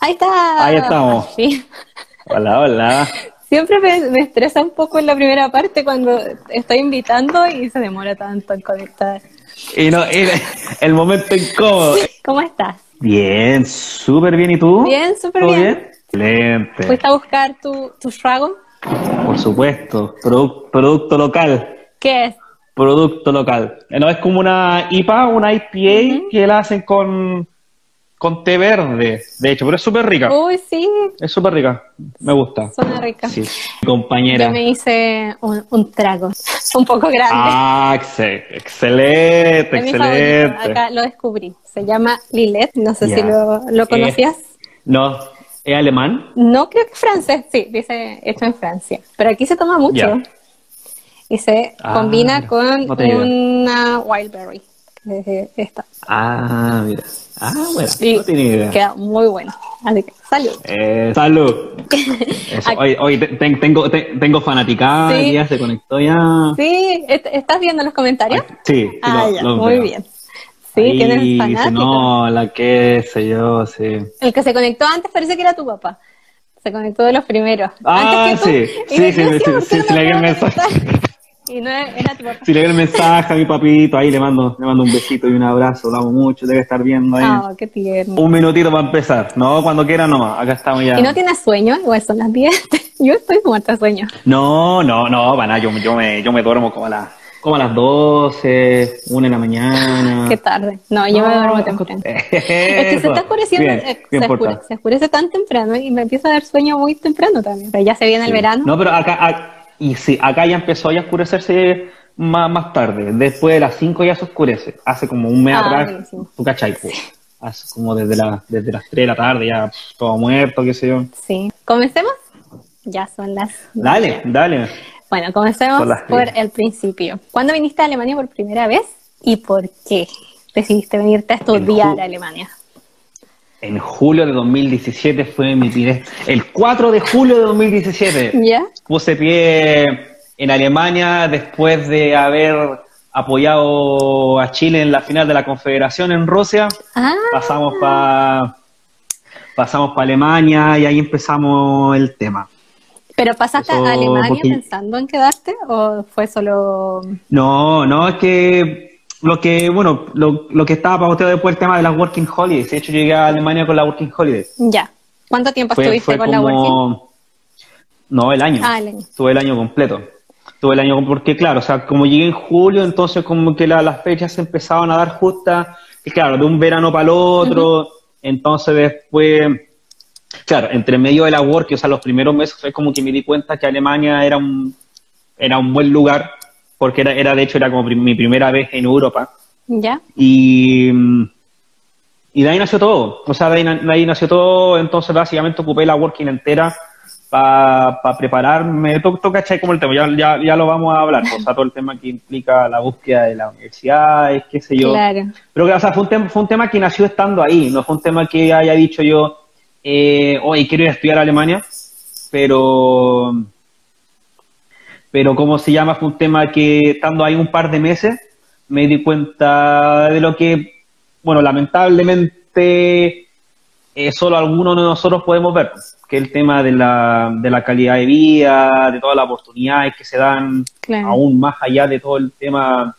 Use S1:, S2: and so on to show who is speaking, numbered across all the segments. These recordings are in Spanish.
S1: Ahí está.
S2: Ahí estamos.
S1: Sí.
S2: Hola, hola.
S1: Siempre me, me estresa un poco en la primera parte cuando estoy invitando y se demora tanto en conectar.
S2: Y no, el, el momento incómodo.
S1: ¿Cómo estás?
S2: Bien, súper bien. ¿Y tú?
S1: Bien, súper
S2: ¿Todo
S1: bien.
S2: Excelente.
S1: ¿Fuiste a buscar tu, tu Dragon?
S2: Por supuesto. Produ- producto local.
S1: ¿Qué es?
S2: Producto local. No es como una IPA, una IPA que la hacen con, con té verde. De hecho, pero es súper rica.
S1: Uy, sí,
S2: Es súper rica. Me gusta.
S1: suena rica.
S2: Sí. Compañera.
S1: Yo me hice un, un trago un poco grande.
S2: Ah, exce- excelente,
S1: es mi
S2: excelente.
S1: Acá lo descubrí. Se llama Lillet. No sé si lo, lo conocías.
S2: No, ¿es alemán?
S1: No creo que es francés, sí, dice hecho en Francia. Pero aquí se toma mucho. Y se
S2: Ah,
S1: combina con
S2: no
S1: una wildberry. Esta.
S2: Ah, mira. Ah, bueno, no idea.
S1: queda muy bueno. Así que, salud.
S2: Eh, oye, te- te- tengo, te- tengo fanaticada,
S1: Sí.
S2: ya se conectó ya.
S1: Sí, ¿est- ¿estás viendo los comentarios?
S2: Sí, sí,
S1: ah,
S2: lo-
S1: ya,
S2: lo
S1: muy
S2: veo.
S1: bien. Sí,
S2: Ahí
S1: tienes
S2: dice,
S1: fanáticos.
S2: no, la que sé yo, sí.
S1: El que se conectó antes parece que era tu papá. Se conectó de los primeros.
S2: Ah,
S1: antes que
S2: sí.
S1: Y
S2: sí, sí, sí,
S1: ¿por
S2: sí,
S1: qué no
S2: sí,
S1: Y no era tu papá.
S2: Si le doy el mensaje a mi papito, ahí le mando, le mando un besito y un abrazo, lo amo mucho, debe estar viendo ahí.
S1: Ah, qué tierno.
S2: Un minutito para empezar, no, cuando quiera nomás, acá estamos ya.
S1: ¿Y no tienes sueño? Igual son las 10. Yo estoy muerta de sueño.
S2: No, no, no, para nada, yo, yo, me, yo me duermo como a, las como a las 12, 1 de la mañana.
S1: Qué tarde. No, yo me duermo temprano.
S2: Eso.
S1: Es que se está oscureciendo,
S2: Bien,
S1: eh,
S2: bien
S1: se, oscurece, se oscurece tan temprano y me empieza a dar sueño muy temprano también. Pero ya se viene el verano.
S2: No, pero acá, a- y sí, acá ya empezó ya a oscurecerse más, más tarde. Después de las 5 ya se oscurece. Hace como un mes
S1: Ah,
S2: atrás,
S1: buenísimo.
S2: tú cachai, pues. Hace como desde, la, desde las 3 de la tarde, ya todo muerto, qué sé yo.
S1: Sí. ¿Comencemos? Ya son las.
S2: Dale, dale.
S1: Bueno, comencemos por el principio. ¿Cuándo viniste a Alemania por primera vez y por qué decidiste venirte a estudiar a Alemania?
S2: En julio de 2017 fue mi primer... El 4 de julio de 2017
S1: ¿Ya?
S2: puse pie en Alemania después de haber apoyado a Chile en la final de la Confederación en Rusia.
S1: Ah,
S2: pasamos para pasamos para Alemania y ahí empezamos el tema.
S1: ¿pero pasaste
S2: Eso,
S1: a Alemania
S2: porque-
S1: pensando en quedarte o fue solo.
S2: No, no, es que lo que, bueno, lo, lo que estaba pauteado después el tema de las Working Holidays. De hecho, llegué a Alemania con la Working Holiday.
S1: Ya. ¿Cuánto tiempo
S2: Fue,
S1: estuviste
S2: fue
S1: con la Working?
S2: como... No, el año.
S1: Ah, el año.
S2: Estuve el año completo. Estuve el año, porque claro, o sea, como llegué en julio, entonces como que la- las fechas se empezaban a dar justas, y claro, de un verano para el otro, entonces después, claro, entre medio de la work, o sea, los primeros meses fue como que me di cuenta que Alemania era un, era un buen lugar, porque era, era de hecho, era como mi primera vez en Europa,
S1: ¿Ya?
S2: y, y de ahí nació todo. O sea, de ahí, de ahí nació todo. Entonces, básicamente ocupé la working entera para prepararme. Tú, tú cachai como el tema, ya, ya, ya lo vamos a hablar. O sea, todo el tema que implica la búsqueda de la universidad, es qué sé yo.
S1: Claro.
S2: Pero o sea, fue un, tema, fue un tema que nació estando ahí. No fue un tema que haya dicho yo, eh, oye, quiero ir a estudiar a Alemania. Pero, pero ¿cómo se llama? Fue un tema que estando ahí un par de meses me di cuenta de lo que, bueno, lamentablemente eh, solo algunos de nosotros podemos ver, que el tema de la, de la calidad de vida, de todas las oportunidades que se dan,
S1: Claro.
S2: aún más allá de todo el tema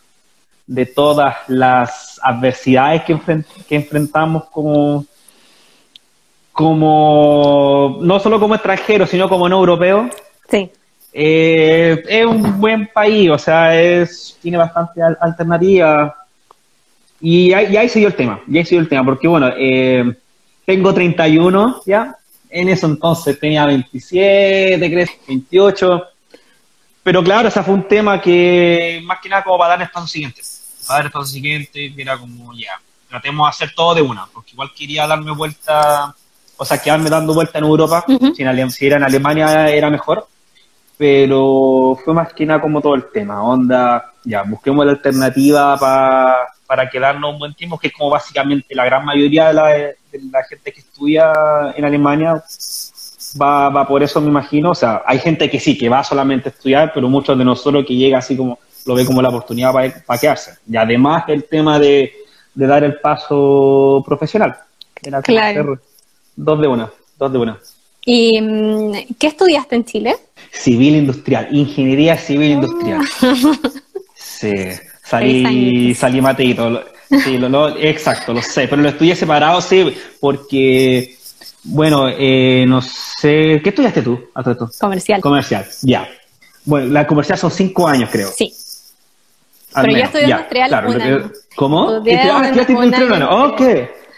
S2: de todas las adversidades que, enfren- que enfrentamos como, como, no solo como extranjeros, sino como no europeos,
S1: Sí.
S2: Eh, es un buen país, o sea, es, tiene bastante al- alternativa. Y ahí, y ahí se dio el tema, y ahí se dio el tema, porque bueno, eh, tengo 31 ya, en eso entonces tenía 27, creo, 28, pero claro, ese fue un tema que más que nada como para dar el paso siguiente, para dar el paso siguiente, que era como ya, tratemos de hacer todo de una, porque igual quería darme vuelta, o sea, quedarme dando vuelta en Europa, si, en Ale- si era en Alemania era mejor, pero fue más que nada como todo el tema, onda, ya, busquemos la alternativa pa- para quedarnos un buen tiempo, que es como básicamente la gran mayoría de la, de la gente que estudia en Alemania va, va por eso, me imagino, o sea, hay gente que sí, que va solamente a estudiar, pero muchos de nosotros que llega así como, lo ve como la oportunidad para quedarse. Y además el tema de, de dar el paso profesional. Era
S1: Claro.
S2: dos de una, dos de una.
S1: ¿Y mm, qué estudiaste en Chile?
S2: Civil industrial, ingeniería civil industrial. Sí, salí, salí mateito. Sí, lo, lo- exacto, lo sé, pero lo estudié separado, sí, porque, bueno, eh, no sé, ¿qué estudiaste tú a todo esto?
S1: Comercial.
S2: Comercial, ya. Bueno, la comercial son cinco años, creo.
S1: sí.
S2: al
S1: Pero yo
S2: menos,
S1: estudié
S2: ya,
S1: industrial
S2: claro,
S1: un año.
S2: ¿Cómo?
S1: Estudié
S2: ¿Y te- ah, estudiaste industrial un
S1: año?
S2: Ok.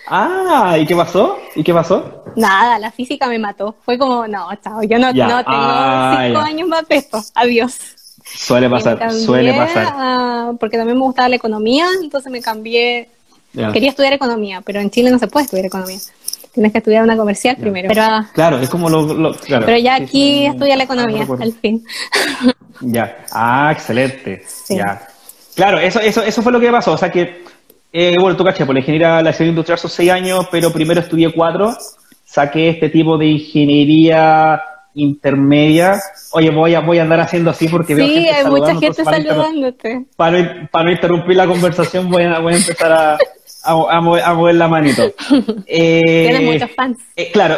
S2: Ah, ¿y qué pasó? ¿Y qué pasó?
S1: Nada, la física me mató. Fue como, no, chao, yo no,
S2: Ya,
S1: no tengo
S2: ah,
S1: cinco
S2: ya.
S1: años más de esto. Adiós.
S2: Suele pasar,
S1: cambié
S2: suele pasar.
S1: a- porque también me gustaba la economía, entonces me cambié.
S2: Ya.
S1: Quería estudiar economía, pero en Chile no se puede estudiar economía. Tienes que estudiar una comercial primero. Pero,
S2: Claro, es como lo... lo- claro.
S1: pero ya aquí
S2: sí,
S1: estudia la
S2: ah, no
S1: economía, al fin.
S2: Ya. Ah, excelente.
S1: Sí.
S2: Ya. Claro, eso, eso, eso fue lo que pasó. O sea que, eh, bueno, tú caché, por la ingeniería, la ingeniería industrial son seis años, pero primero estudié cuatro. Saqué este tipo de ingeniería intermedia. Oye, voy a, voy a andar haciendo así porque veo
S1: Sí,
S2: gente
S1: hay mucha gente
S2: para
S1: saludándote.
S2: Para, no- para no interrumpir la conversación, voy a, voy a empezar a, a, mover, a mover la manito. Eh,
S1: Tienes muchos fans.
S2: eh, claro,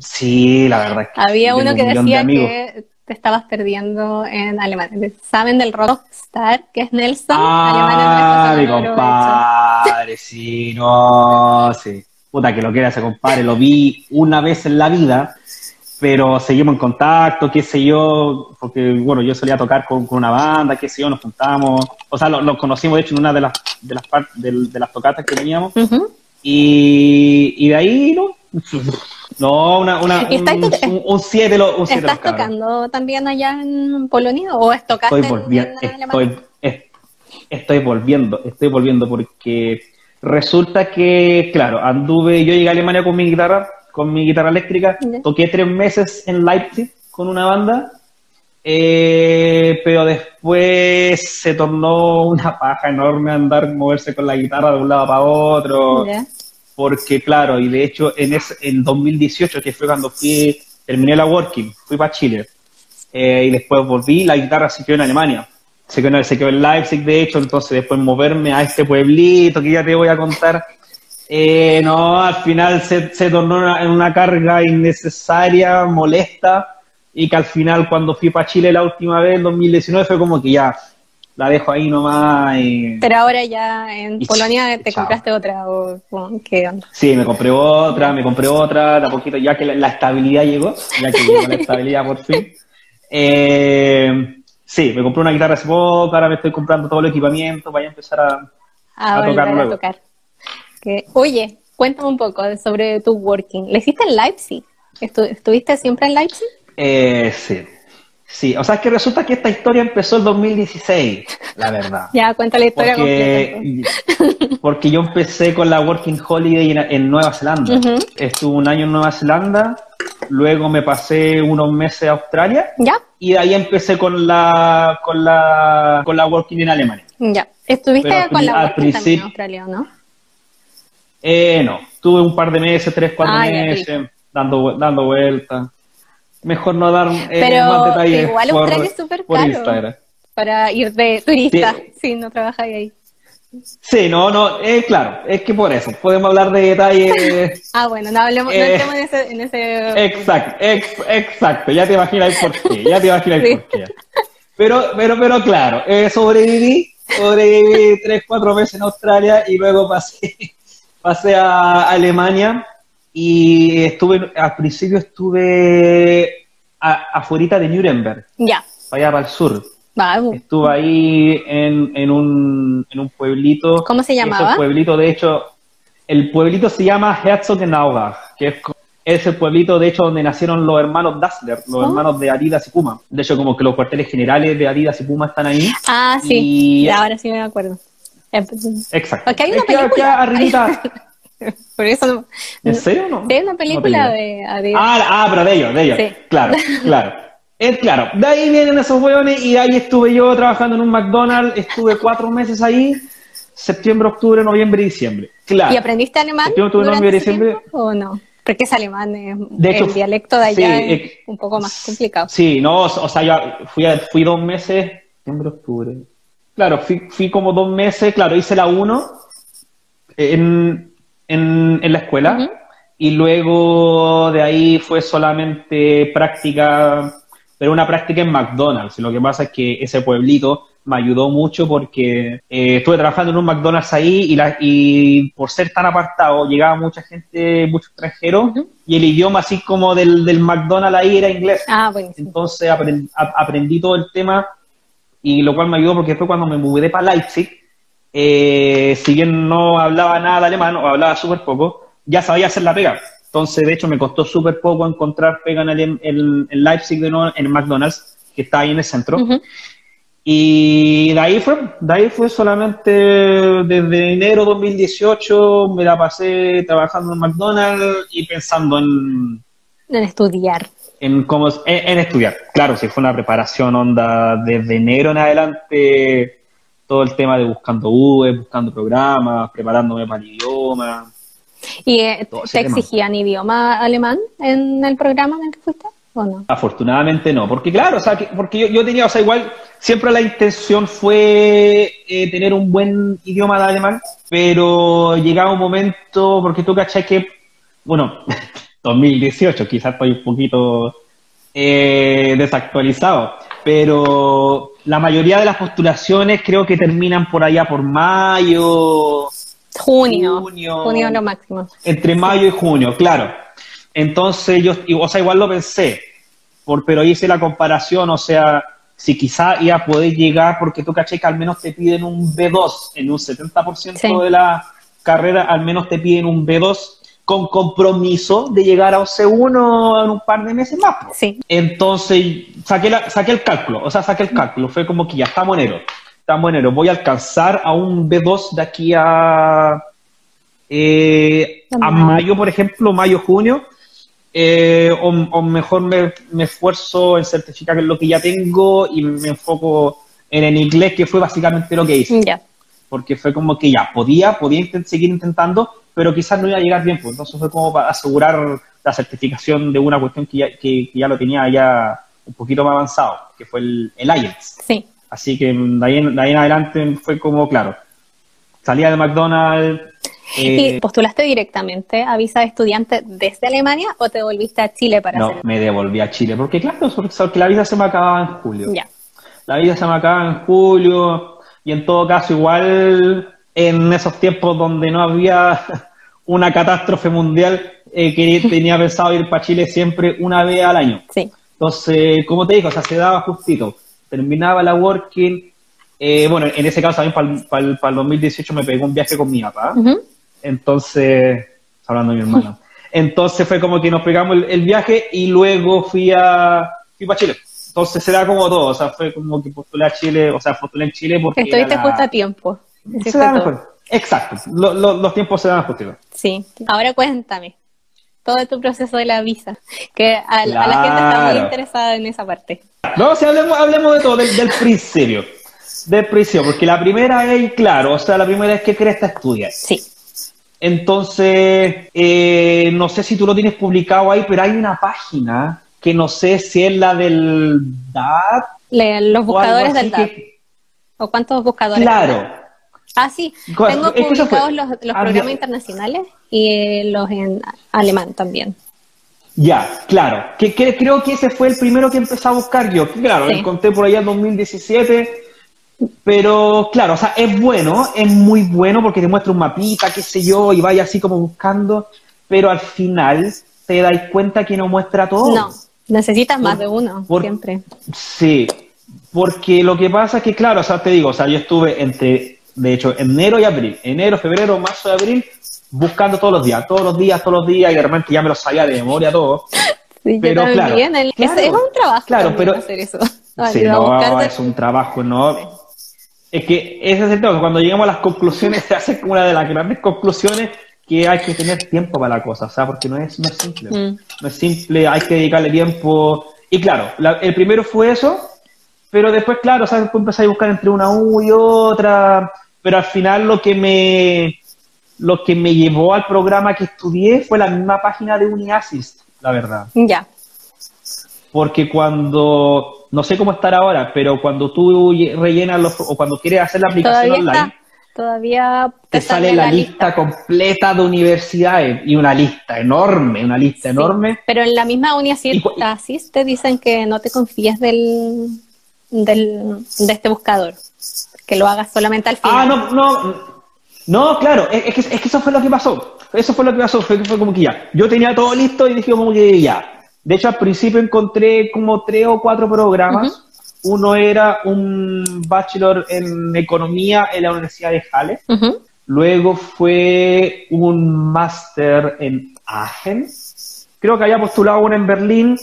S2: sí, la verdad. es que
S1: Había uno
S2: un
S1: que
S2: de
S1: decía que te estabas perdiendo en Alemania. ¿Saben del rockstar que es Nelson?
S2: Ah, mi compadre, sí, no, sí. Puta que lo quiera ese compadre, lo vi una vez en la vida, pero seguimos en contacto, qué sé yo, porque bueno, yo solía tocar con, con una banda, qué sé yo, nos juntamos, o sea, lo- nos conocimos de hecho en una de las de las del- de, las tocatas que teníamos,
S1: Ujú.
S2: y, y de ahí, ¿no? No, una, una,
S1: ¿Y estáis
S2: un,
S1: toca-
S2: un, un siete lo- un siete
S1: ¿Estás tocando también allá en Polonia o es tocaste
S2: estoy
S1: en-
S2: volviendo,
S1: en,
S2: estoy, es- estoy volviendo, estoy volviendo porque resulta que, claro, anduve, yo llegué a Alemania con mi guitarra, con mi guitarra eléctrica, toqué tres meses en Leipzig con una banda, eh, pero después se tornó una paja enorme andar, moverse con la guitarra de un lado para otro,
S1: Ya.
S2: Porque claro, y de hecho en ese, en 2018, que fue cuando fui, terminé la working, fui para Chile, eh, y después volví, la guitarra se quedó en Alemania, se quedó, se quedó en Leipzig de hecho, entonces después moverme a este pueblito que ya te voy a contar, eh, no, al final se, se tornó una- en una carga innecesaria, molesta, y que al final cuando fui para Chile la última vez, en 2019, fue como que ya, la dejo ahí nomás y...
S1: Pero ahora ya en
S2: Y
S1: Polonia te
S2: chao.
S1: compraste otra o qué onda.
S2: Sí, me compré otra, me compré otra, de a poquito, ya que la, la estabilidad llegó, ya que llegó la estabilidad por fin. Eh, sí, me compré una guitarra hace poco, ahora me estoy comprando todo el equipamiento para ya empezar a...
S1: A,
S2: A tocar
S1: a
S2: luego.
S1: tocar. Que- Oye, cuéntame un poco sobre tu working. ¿Le hiciste en Leipzig? ¿Estu- ¿Estuviste siempre en Leipzig?
S2: Eh, sí, sí, o sea, es que resulta que esta historia empezó el 2016, la verdad.
S1: Ya, cuenta la historia completa. entonces.
S2: Porque, porque yo empecé con la Working Holiday en, en Nueva Zelanda. Estuve un año en Nueva Zelanda, luego me pasé unos meses a Australia
S1: ¿Ya?
S2: y de ahí empecé con la con la con la working en Alemania.
S1: Ya. ¿Estuviste
S2: Pero
S1: con la working también en Australia, no?
S2: Eh, no, tuve un par de meses, tres, cuatro
S1: Ah, ya,
S2: meses, dando dando vueltas. Mejor no dar eh,
S1: Pero
S2: más detalles
S1: igual
S2: por,
S1: Australia es súper caro.
S2: Instagram.
S1: Para ir de turista,
S2: Sí.
S1: si no trabajas ahí.
S2: Sí, no, no, eh, claro, es que por eso, podemos hablar de detalles.
S1: Ah, bueno, no hablemos, no
S2: Eh,
S1: entremos en ese... En ese...
S2: Exacto, ex- exacto, ya te imaginas por qué, ya te imaginas
S1: Sí.
S2: por qué. Pero, pero, pero claro, eh, sobreviví, sobreviví tres, cuatro meses en Australia y luego pasé, pasé a Alemania y estuve, al principio estuve a, afuera de Nuremberg,
S1: Ya.
S2: para allá para el sur.
S1: Va,
S2: Estuve ahí en, en, un, en un pueblito.
S1: ¿Cómo se llamaba?
S2: pueblito, de hecho, el pueblito se llama Herzogenaurach, que es, es el pueblito, de hecho, donde nacieron los hermanos Dassler, los
S1: Oh.
S2: hermanos de Adidas y Puma. De hecho, como que los cuarteles generales de Adidas y Puma están ahí.
S1: Ah, sí.
S2: Y-
S1: ahora sí me acuerdo.
S2: Exacto.
S1: Porque hay una
S2: Es que acá
S1: película.
S2: arribita-
S1: Por eso no.
S2: ¿En serio no?
S1: De una película
S2: No
S1: de Adidas.
S2: Ah, ah, pero de ellos, de ellos.
S1: Sí.
S2: Claro, claro. Es claro. De ahí vienen esos hueones y de ahí estuve yo trabajando en un McDonald's. Estuve cuatro meses ahí. Septiembre, octubre, noviembre y diciembre. Claro.
S1: ¿Y aprendiste alemán
S2: Septiembre, octubre, noviembre,
S1: ese
S2: diciembre.
S1: o no? Porque es alemán, es-
S2: De hecho,
S1: el dialecto de allá
S2: sí,
S1: es
S2: eh,
S1: un poco más complicado.
S2: Sí, no, o sea, yo fui, a- fui dos meses, septiembre, octubre. Claro, fui, fui como dos meses, claro, hice la 1 en, en, en la escuela.
S1: Ujú.
S2: y luego de ahí fue solamente práctica, pero una práctica en McDonald's. Lo que pasa es que ese pueblito me ayudó mucho porque eh, estuve trabajando en un McDonald's ahí y, la, y por ser tan apartado llegaba mucha gente, muchos extranjeros y el idioma así como del, del McDonald's ahí era inglés.
S1: Ah,
S2: Entonces aprendí, aprendí todo el tema y lo cual me ayudó porque fue cuando me mudé para Leipzig, eh, si bien no hablaba nada de alemán o hablaba súper poco, ya sabía hacer la pega. Entonces, de hecho, me costó súper poco encontrar pega en, el, en, Leipzig, de nuevo, en McDonald's, que está ahí en el centro. Y de ahí fue, de ahí fue solamente desde enero 2018 me la pasé trabajando en McDonald's y pensando en...
S1: En estudiar.
S2: En, cómo, en, estudiar. Claro, si fue una preparación onda desde enero en adelante, todo el tema de buscando V, buscando programas, preparándome para el idioma.
S1: ¿Y eh, te exigían idioma alemán en el programa en el que fuiste? ¿O no?
S2: Afortunadamente no, porque claro, o sea, porque yo, yo, tenía, o sea, igual siempre la intención fue eh, tener un buen idioma de alemán, pero llegaba un momento, porque tú cachai que, bueno, 2018, quizás estoy un poquito eh, desactualizado, pero la mayoría de las postulaciones creo que terminan por allá por mayo,
S1: Junio. Junio, lo máximo.
S2: Entre mayo y junio, claro. Entonces yo, o sea, igual lo pensé, por, pero hice la comparación, o sea, si quizá iba a poder llegar, porque tú caché que al menos te piden un B2, en un 70% de la carrera al menos te piden un B2 con compromiso de llegar a un C1 en un par de meses más.
S1: Sí.
S2: Entonces saqué, la, saqué el cálculo, o sea, saqué el cálculo, fue como que ya estamos en enero estamos en enero, voy a alcanzar a un B2 de aquí a, eh, a mayo, por ejemplo, mayo, junio, eh, o, mejor me, esfuerzo en certificar lo que ya tengo y me enfoco en el inglés, que fue básicamente lo que hice. Porque fue como que ya, podía, podía seguir intentando, pero quizás no iba a llegar bien, pues. entonces fue como para asegurar la certificación de una cuestión que ya, que, ya lo tenía ya un poquito más avanzado, que fue el, el IELTS.
S1: Sí.
S2: Así que de ahí, en, adelante fue como, claro, salía de McDonald's.
S1: ¿Y eh, postulaste directamente a visa de estudiante desde Alemania o te volviste a Chile para
S2: no, me devolví a Chile, porque claro, porque la visa se me acababa en julio.
S1: Ya.
S2: La visa se me acababa en julio y en todo caso igual en esos tiempos donde no había una catástrofe mundial eh, que tenía pensado ir para Chile siempre una vez al año.
S1: Sí.
S2: Entonces, como te digo, o sea, se daba justito terminaba la working. Eh, bueno, en ese caso también para el, 2018 me pegó un viaje con mi papá. Entonces, hablando de mi hermano. Entonces fue como que nos pegamos el, viaje y luego fui a fui para Chile. Entonces se da como todo, o sea, fue como que postulé a Chile, o sea, postulé en Chile porque...
S1: Estuviste justo a tiempo.
S2: Se Exacto, los tiempos se dan justitos.
S1: Sí, ahora cuéntame todo tu proceso de la visa, que a, la gente está muy interesada en esa parte.
S2: No, si hablemos, hablemos de todo, del, principio. Del principio, porque la primera es, claro, o sea, la primera es que Cresta estudia.
S1: Sí.
S2: Entonces, eh, no sé si tú lo tienes publicado ahí, pero hay una página que no sé si es la del DAT.
S1: los buscadores del DAT. ¿O cuántos buscadores?
S2: Claro.
S1: Ah, sí. Tengo publicados los, los ah, programas internacionales y los en alemán también.
S2: Ya, claro. Que, creo que ese fue el primero que empecé a buscar yo. Claro, lo encontré por allá en 2017. Pero claro, o sea, es bueno, es muy bueno porque te muestra un mapita, qué sé yo, y vaya así como buscando, pero al final te das cuenta que no muestra todo.
S1: No, necesitas más de uno, siempre.
S2: Sí, porque lo que pasa es que, claro, o sea, te digo, o sea, yo estuve entre, de hecho, enero y abril, enero, febrero, marzo y abril, buscando todos los días, todos los días, todos los días, y de repente ya me lo sabía de memoria todo.
S1: Sí, pero claro, es, un trabajo
S2: claro, pero,
S1: hacer eso.
S2: sí, no, es un trabajo, no. Es que ese es el tema, cuando llegamos a las conclusiones se hace como una de las grandes conclusiones que hay que tener tiempo para la cosa, o sea, porque no es, no es simple. Mm. No es simple, hay que dedicarle tiempo. Y claro, el primero fue eso, pero después, claro, o sea, después empecé a buscar entre una U y otra, pero al final lo que me lo que me llevó al programa que estudié fue la misma página de UniAssist, la verdad.
S1: Ya.
S2: Porque cuando, no sé cómo estar ahora, pero cuando tú rellenas los, o cuando quieres hacer la aplicación online,
S1: todavía
S2: te, sale, la, lista, completa de universidades y una lista enorme, una lista enorme.
S1: Pero en la misma universidad te dicen que no te confíes del, del, de este buscador, que lo hagas solamente al final.
S2: Ah, no, no, no, claro, es, que, es que eso fue lo que pasó. Eso fue lo que pasó, fue, fue como que ya. Yo tenía todo listo y dije como que ya. De hecho, al principio encontré como tres o cuatro programas. Uno era un bachelor en economía en la Universidad de Halle. Luego fue un máster en Aachen. Creo que había postulado uno en Berlín.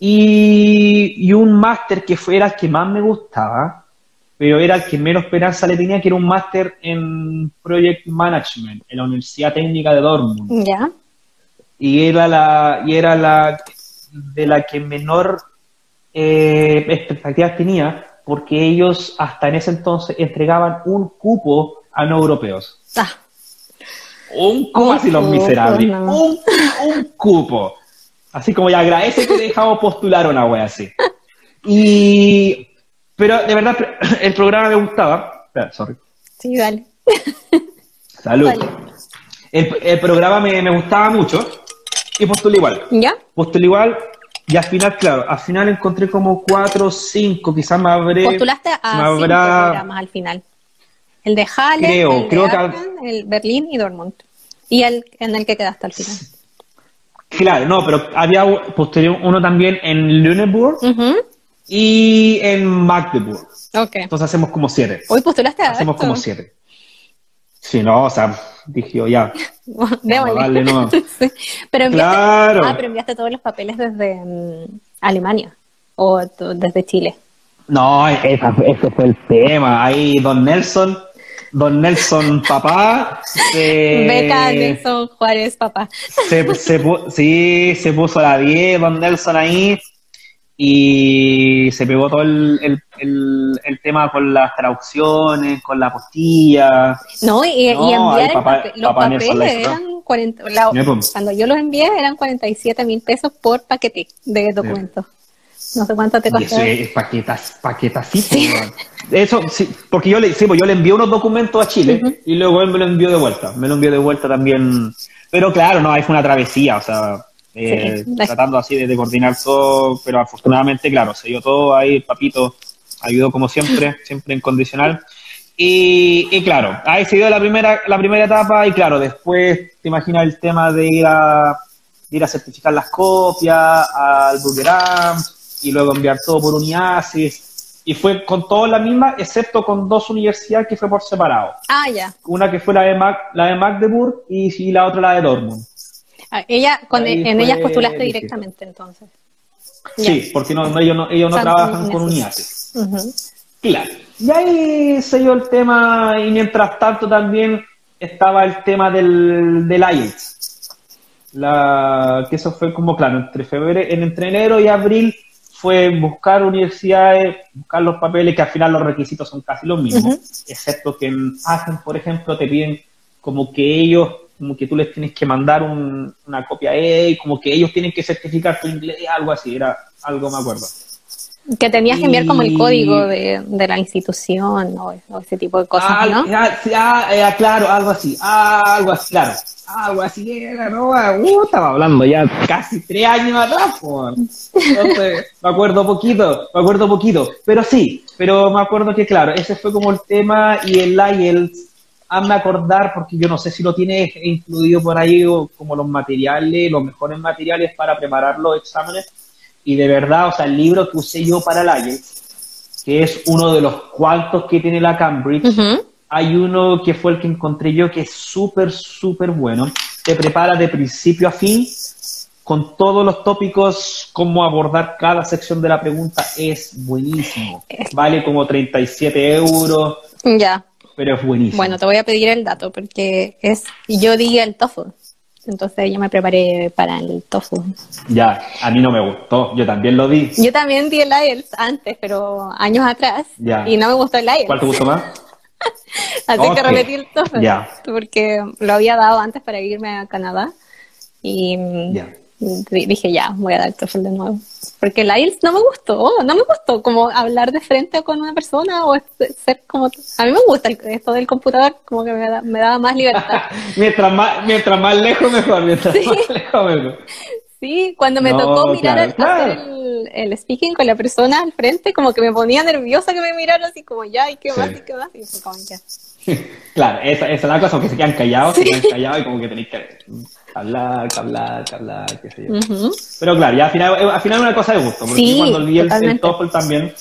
S2: Y, y un máster que fue, era el que más me gustaba, pero era el que menos esperanza le tenía, que era un máster en Project Management en la Universidad Técnica de Dortmund.
S1: Ya.
S2: Y era la, y era la de la que menor eh, expectativas tenía, porque ellos hasta en ese entonces entregaban un cupo a no europeos.
S1: Ah.
S2: Un cupo, así los miserables. Un, cupo. Así como ya agradece que dejamos postular una wea así. Y pero de verdad, el programa me gustaba. sorry.
S1: Sí, dale.
S2: Salud. El, programa me, gustaba mucho y postulé igual.
S1: ¿Ya?
S2: Postulé igual y al final, claro, al final encontré como cuatro o cinco, quizás me habré...
S1: Postulaste a cinco programas al final. El de Halle, creo, el creo que... el Berlín y Dortmund. Y el en el que quedaste al final.
S2: Claro, no, pero había postulé uno también en Lüneburg y en Magdeburg.
S1: Okay.
S2: Entonces hacemos como siete.
S1: Hoy postulaste a
S2: Hacemos como siete. Sí, no, o sea, dije yo ya.
S1: Démosle. no. pero enviaste, claro. Ah, pero enviaste todos los papeles desde mm, Alemania o desde Chile.
S2: No, esa, ese fue el tema. Ahí Don Nelson, Don Nelson papá.
S1: Beca Nelson Juárez papá.
S2: Se, se, sí, se puso la 10, Don Nelson ahí y se pegó todo el, el, el, tema con las traducciones, con la postilla.
S1: No, y, enviar los papeles eran 40, cuando yo los envié eran 47 mil pesos por paquete de documentos. No sé cuánto te costó.
S2: Eso es paquetas, paquetas, sí. Eso, sí, porque yo le, sí, pues yo le envié unos documentos a Chile y luego él me lo envió de vuelta. Me lo envió de vuelta también. Pero claro, no, ahí fue una travesía, o sea, eh, tratando así de, coordinar todo, pero afortunadamente, claro, se dio todo ahí, papito ayudó como siempre, siempre en condicional. Y, claro, ahí se dio la primera, la primera etapa y claro, después te imaginas el tema de ir a, ir a certificar las copias al Burger y luego enviar todo por Uniasis. Y fue con todas las mismas, excepto con dos universidades que fue por separado.
S1: Ah, ya.
S2: Una que fue la de, la de Magdeburg y, y la otra la de Dortmund.
S1: Ah, ella, con, en ellas postulaste directamente entonces.
S2: Sí, porque no, ellos no, ellos no trabajan con UNIATE. Claro. Y ahí se dio el tema, y mientras tanto también estaba el tema del, del IELTS. La, que eso fue como, claro, entre febrero, entre enero y abril fue buscar universidades, buscar los papeles, que al final los requisitos son casi los mismos, excepto que en por ejemplo, te piden como que ellos como que tú les tienes que mandar una copia y como que ellos tienen que certificar tu inglés, algo así, era algo me acuerdo.
S1: Que tenías que enviar como el código de, la institución o, ese tipo de cosas, ah, ¿no?
S2: Ah, claro, algo así, algo así, claro, algo así era, ¿no? Uh, estaba hablando ya casi tres años atrás, por. Entonces, me acuerdo poquito, me acuerdo poquito, pero sí, pero me acuerdo que, claro, ese fue como el tema y el IELTS hazme acordar, porque yo no sé si lo tienes incluido por ahí como los materiales, los mejores materiales para preparar los exámenes. Y de verdad, o sea, el libro que usé yo para el IELTS, que es uno de los cuantos que tiene la Cambridge, hay uno que fue el que encontré yo que es súper, súper bueno. Te prepara de principio a fin con todos los tópicos, cómo abordar cada sección de la pregunta, es buenísimo. Vale como 37 euros.
S1: Ya
S2: pero es buenísimo.
S1: Bueno, te voy a pedir el dato porque es yo di el TOEFL. Entonces yo me preparé para el TOEFL.
S2: Ya, a mí no me gustó, yo también lo di.
S1: Yo también di el IELTS antes, pero años atrás. Y no me gustó el IELTS.
S2: ¿Cuál te gustó más?
S1: Así que repetí el TOEFL. Porque lo había dado antes para irme a Canadá. Y, dije, ya, voy a dar el TOEFL de nuevo. Porque el IELTS no me gustó, no me gustó como hablar de frente con una persona o ser como... A mí me gusta esto del computador, como que me, da, me daba más libertad.
S2: mientras, más, mientras más lejos mejor, mientras más lejos mejor.
S1: Sí, cuando me tocó mirar el, el, speaking con la persona al frente, como que me ponía nerviosa que me mirara así como ya, ¿y qué más? ¿Y qué más? Y fue como ya.
S2: claro, esa, esa, es la cosa, que se quedan callados, se quedan callados y como que tenéis que hablar, hablar, hablar, qué sé yo. Pero claro, ya al final, eh, al final una cosa de gusto, porque cuando vi el, el, TOEFL también,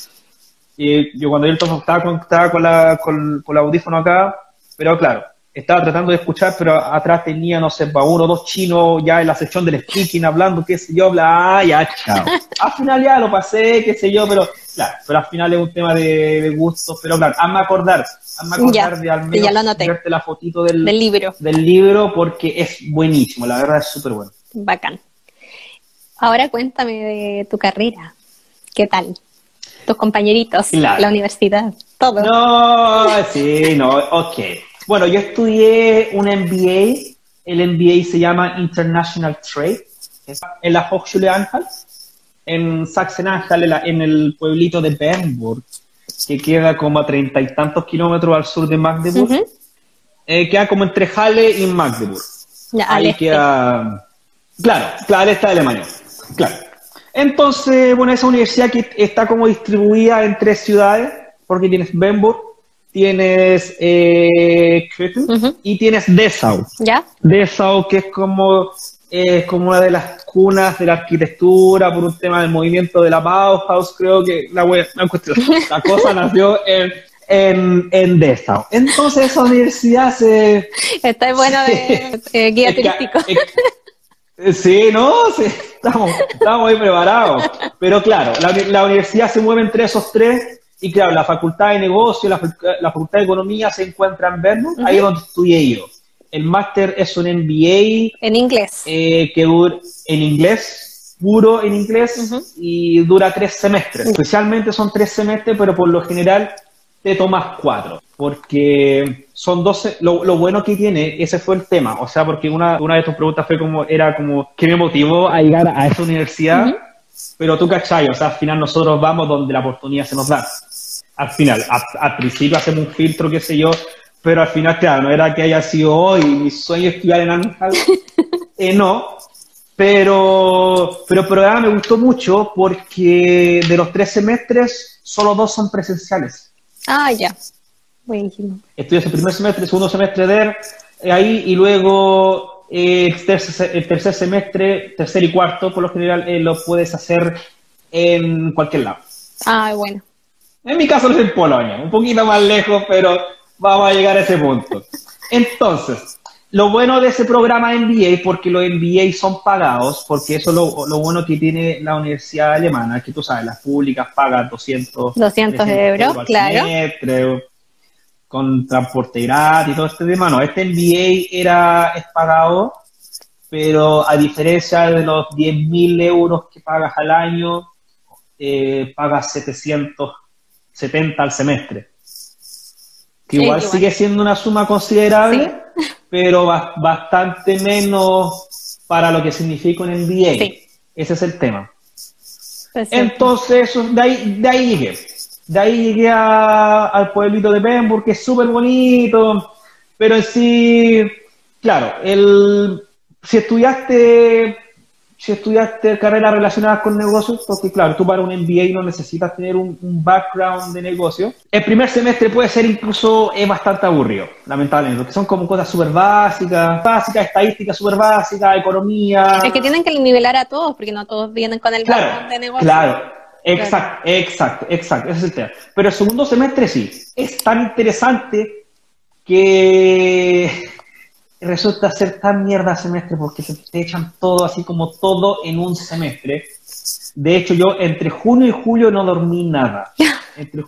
S2: y yo cuando vi el TOEFL estaba con, estaba con, la, con, con el audífono acá, pero claro, estaba tratando de escuchar, pero atrás tenía, no sé, uno o dos chinos ya en la sección del speaking hablando, qué sé yo, bla, ya, chao. al final ya lo pasé, qué sé yo, pero claro, pero al final es un tema de, gusto, pero claro, hazme acordar, hazme acordar de al menos verte la fotito del,
S1: del, libro.
S2: Del libro porque es buenísimo, la verdad es súper bueno.
S1: Bacán. Ahora cuéntame de tu carrera, ¿qué tal? Tus compañeritos, la universidad, todo.
S2: No, sí, no, ok. Bueno, yo estudié un MBA, el MBA se llama International Trade, en la Hochschule-Anhalt, en Sachsen-Anhalt, en el pueblito de Bernburg, que queda como a treinta y tantos kilómetros al sur de Magdeburg. Eh, queda como entre Halle y Magdeburg. Ahí este. queda... Claro, claro, al este de Alemania. Claro. Entonces, bueno, esa universidad que está como distribuida en tres ciudades, porque tienes Bernburg, tienes eh, y tienes Dessau.
S1: ¿Ya?
S2: Dessau, que es como, eh, como una de las cunas de la arquitectura por un tema del movimiento de la Bauhaus, creo que la, la cosa nació en, en, en, Dessau. Entonces esa universidad se...
S1: Está bueno de eh, guía turístico.
S2: Sí, no, sí, estamos, estamos muy preparados. Pero claro, la, la universidad se mueve entre esos tres y claro, la facultad de negocio, la, facultad de economía se encuentra en Vernon, ahí es donde estudié yo. El máster es un MBA.
S1: En inglés.
S2: Eh, que dura en inglés, puro en inglés, y dura tres semestres. Especialmente son tres semestres, pero por lo general te tomas cuatro, porque son doce, lo, bueno que tiene, ese fue el tema, o sea, porque una, una de tus preguntas fue como, era como, ¿qué me motivó a llegar a esa universidad? Pero tú cachai, o sea, al final nosotros vamos donde la oportunidad se nos da al final, al principio hacemos un filtro, qué sé yo, pero al final, claro, no era que haya sido hoy mi sueño estudiar en Ángel, eh, no, pero, pero el programa me gustó mucho porque de los tres semestres, solo dos son presenciales.
S1: Ah, ya. Buenísimo.
S2: Estudias el primer semestre, el segundo semestre de eh, ahí y luego eh, el, tercer, semestre, tercer y cuarto, por lo general, lo puedes hacer en cualquier lado.
S1: Ah, bueno.
S2: En mi caso es en Polonia, un poquito más lejos, pero vamos a llegar a ese punto. Entonces, lo bueno de ese programa MBA, porque los MBA son pagados, porque eso es lo, bueno que tiene la universidad alemana, que tú sabes, las públicas pagan 200,
S1: 200 euros, claro.
S2: con transporte gratis y todo este tema. No, este MBA era, es pagado, pero a diferencia de los 10.000 euros que pagas al año, eh, pagas 700 70 al semestre. Que igual sigue siendo una suma considerable, pero bastante menos para lo que significa un MBA. Ese es el tema. Entonces, de ahí, de ahí llegué. De ahí llegué al pueblito de Pembroke, que es súper bonito, pero en sí, claro, el, si estudiaste si estudiaste carreras relacionadas con negocios, porque claro, tú para un MBA no necesitas tener un, background de negocio. El primer semestre puede ser incluso es bastante aburrido, lamentablemente, porque son como cosas súper básicas, básicas, estadísticas súper básicas, economía.
S1: Es que tienen que nivelar a todos, porque no todos vienen con el background de negocio.
S2: Claro, exacto, exacto, exacto, ese es el tema. Pero el segundo semestre sí, es tan interesante que resulta ser tan mierda semestre porque se te echan todo así como todo en un semestre. De hecho, yo entre junio y julio no dormí nada. Entre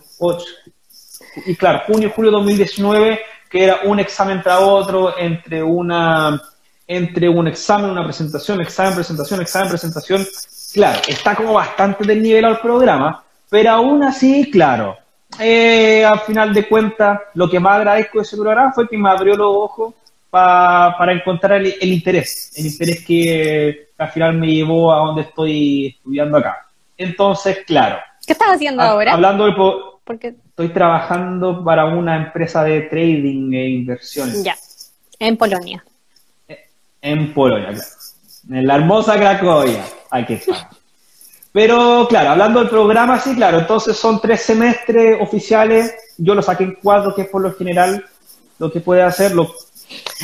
S2: y claro, junio y julio de 2019, que era un examen tras otro, entre una entre un examen, una presentación, examen, presentación, examen, presentación. Claro, está como bastante del nivel al programa, pero aún así, claro, eh, al final de cuentas, lo que más agradezco de ese programa fue que me abrió los ojos para encontrar el, interés, el interés que, al final me llevó a donde estoy estudiando acá. Entonces, claro.
S1: ¿Qué estás haciendo ahora?
S2: Hablando de... Porque estoy trabajando para una empresa de trading e inversiones.
S1: Ya, en Polonia.
S2: En Polonia, claro. En la hermosa Cracovia. Aquí está. Pero claro, hablando del programa, sí, claro, entonces son tres semestres oficiales, yo lo saqué en cuatro, que es por lo general lo que puede hacer, lo,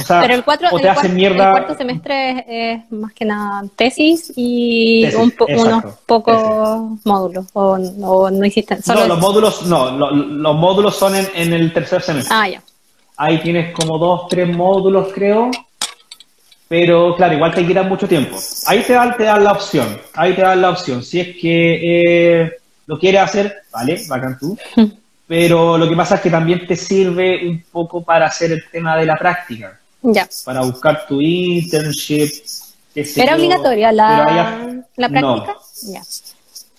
S1: pero el, cuatro, el, cuarto semestre es, más que nada tesis y unos pocos módulos, o, no hiciste
S2: solo No, los módulos, no, los módulos son en, en, el tercer semestre.
S1: Ah, ya.
S2: Ahí tienes como dos, tres módulos, creo, pero claro, igual te queda mucho tiempo. Ahí te dan, te dan la opción, ahí te dan la opción. Si es que eh, lo quieres hacer, vale, bacán tú. Pero lo que pasa es que también te sirve un poco para hacer el tema de la práctica.
S1: Ya.
S2: Para buscar tu internship.
S1: ¿Era obligatoria la, la práctica?
S2: No. Ya.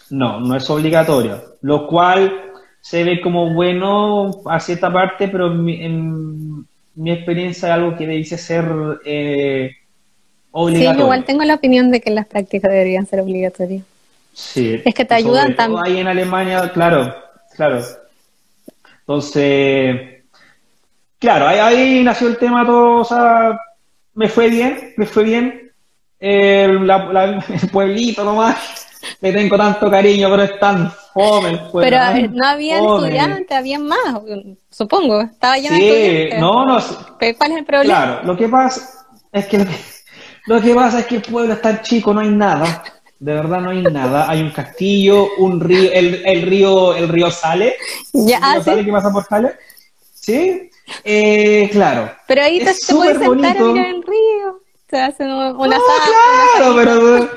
S2: no, no es obligatoria. Lo cual se ve como bueno a cierta parte, pero en mi, experiencia es algo que dice ser eh, obligatorio.
S1: Sí, igual tengo la opinión de que las prácticas deberían ser obligatorias.
S2: Sí.
S1: Es que te ayudan también.
S2: Ahí en Alemania, claro, claro. Entonces, claro, ahí, nació el tema todo, o sea, me fue bien, me fue bien. el pueblito nomás, le tengo tanto cariño, pero es tan fome el
S1: pueblo. Pero no había estudiantes, había más, supongo, estaba lleno de estudiantes.
S2: no, no.
S1: ¿Cuál es el problema?
S2: Claro, lo que pasa es que lo que pasa es que el pueblo es tan chico, no hay nada. De verdad no hay nada. Hay un castillo, un río, el, el río, el río Sale.
S1: Ya,
S2: ¿El río Sale que pasa por Sale? Sí. Eh, claro.
S1: Pero ahí te, te puedes sentar a mirar el río. Se hacen una no,
S2: Claro, pero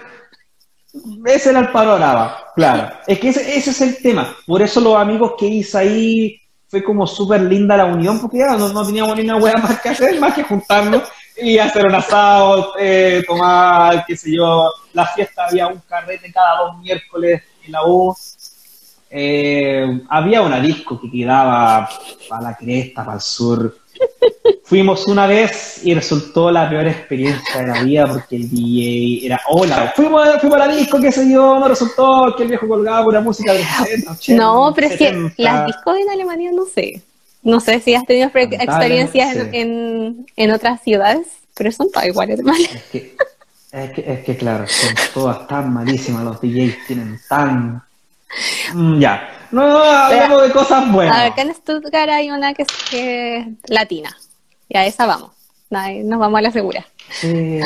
S2: ese era el panorama, claro. Es que ese, ese, es el tema. Por eso los amigos que hice ahí fue como súper linda la unión, porque ya no, no teníamos ni una hueá más que hacer, más que juntarnos y hacer un asado, eh, tomar, qué sé yo, la fiesta había un carrete cada dos miércoles en la U. Eh, había una disco que quedaba para la cresta, para el sur. Fuimos una vez y resultó la peor experiencia de la vida porque el DJ era hola, fuimos, fuimos a la disco, qué sé yo, no resultó que el viejo colgaba pura música de 60, 80,
S1: No, pero es que las discos en Alemania no sé. No sé si has tenido experiencias en, en, otras ciudades, pero son todas iguales de malas.
S2: Es que, es que, es que, claro, son todas tan malísimas, los DJs tienen tan... Mm, ya, no, hablemos de cosas buenas.
S1: Acá en Stuttgart hay una que es, latina, y a esa vamos, nos vamos a la segura.
S2: Sí,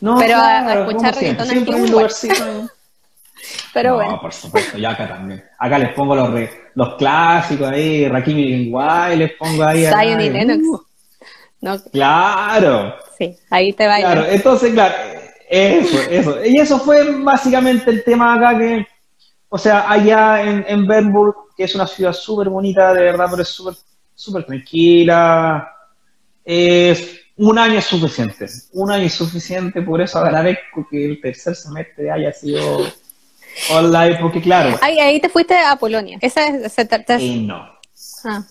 S1: no, pero a, escuchar reggaetón
S2: siempre, un lugarcito.
S1: Pero bueno.
S2: por supuesto, y acá también. Acá les pongo los, los clásicos ahí, Rakim y les pongo ahí.
S1: Zion y Lennox.
S2: No. Claro.
S1: Sí, ahí te va.
S2: Claro, entonces, claro, eso, eso. Y eso fue básicamente el tema acá que, o sea, allá en, en Bernburg, que es una ciudad súper bonita, de verdad, pero es súper súper tranquila. Es, un año es suficiente. Un año es suficiente, por eso agradezco que el tercer semestre haya sido online, porque claro.
S1: Ahí, ahí te fuiste a Polonia. Esa es,
S2: Y no.
S1: Ah.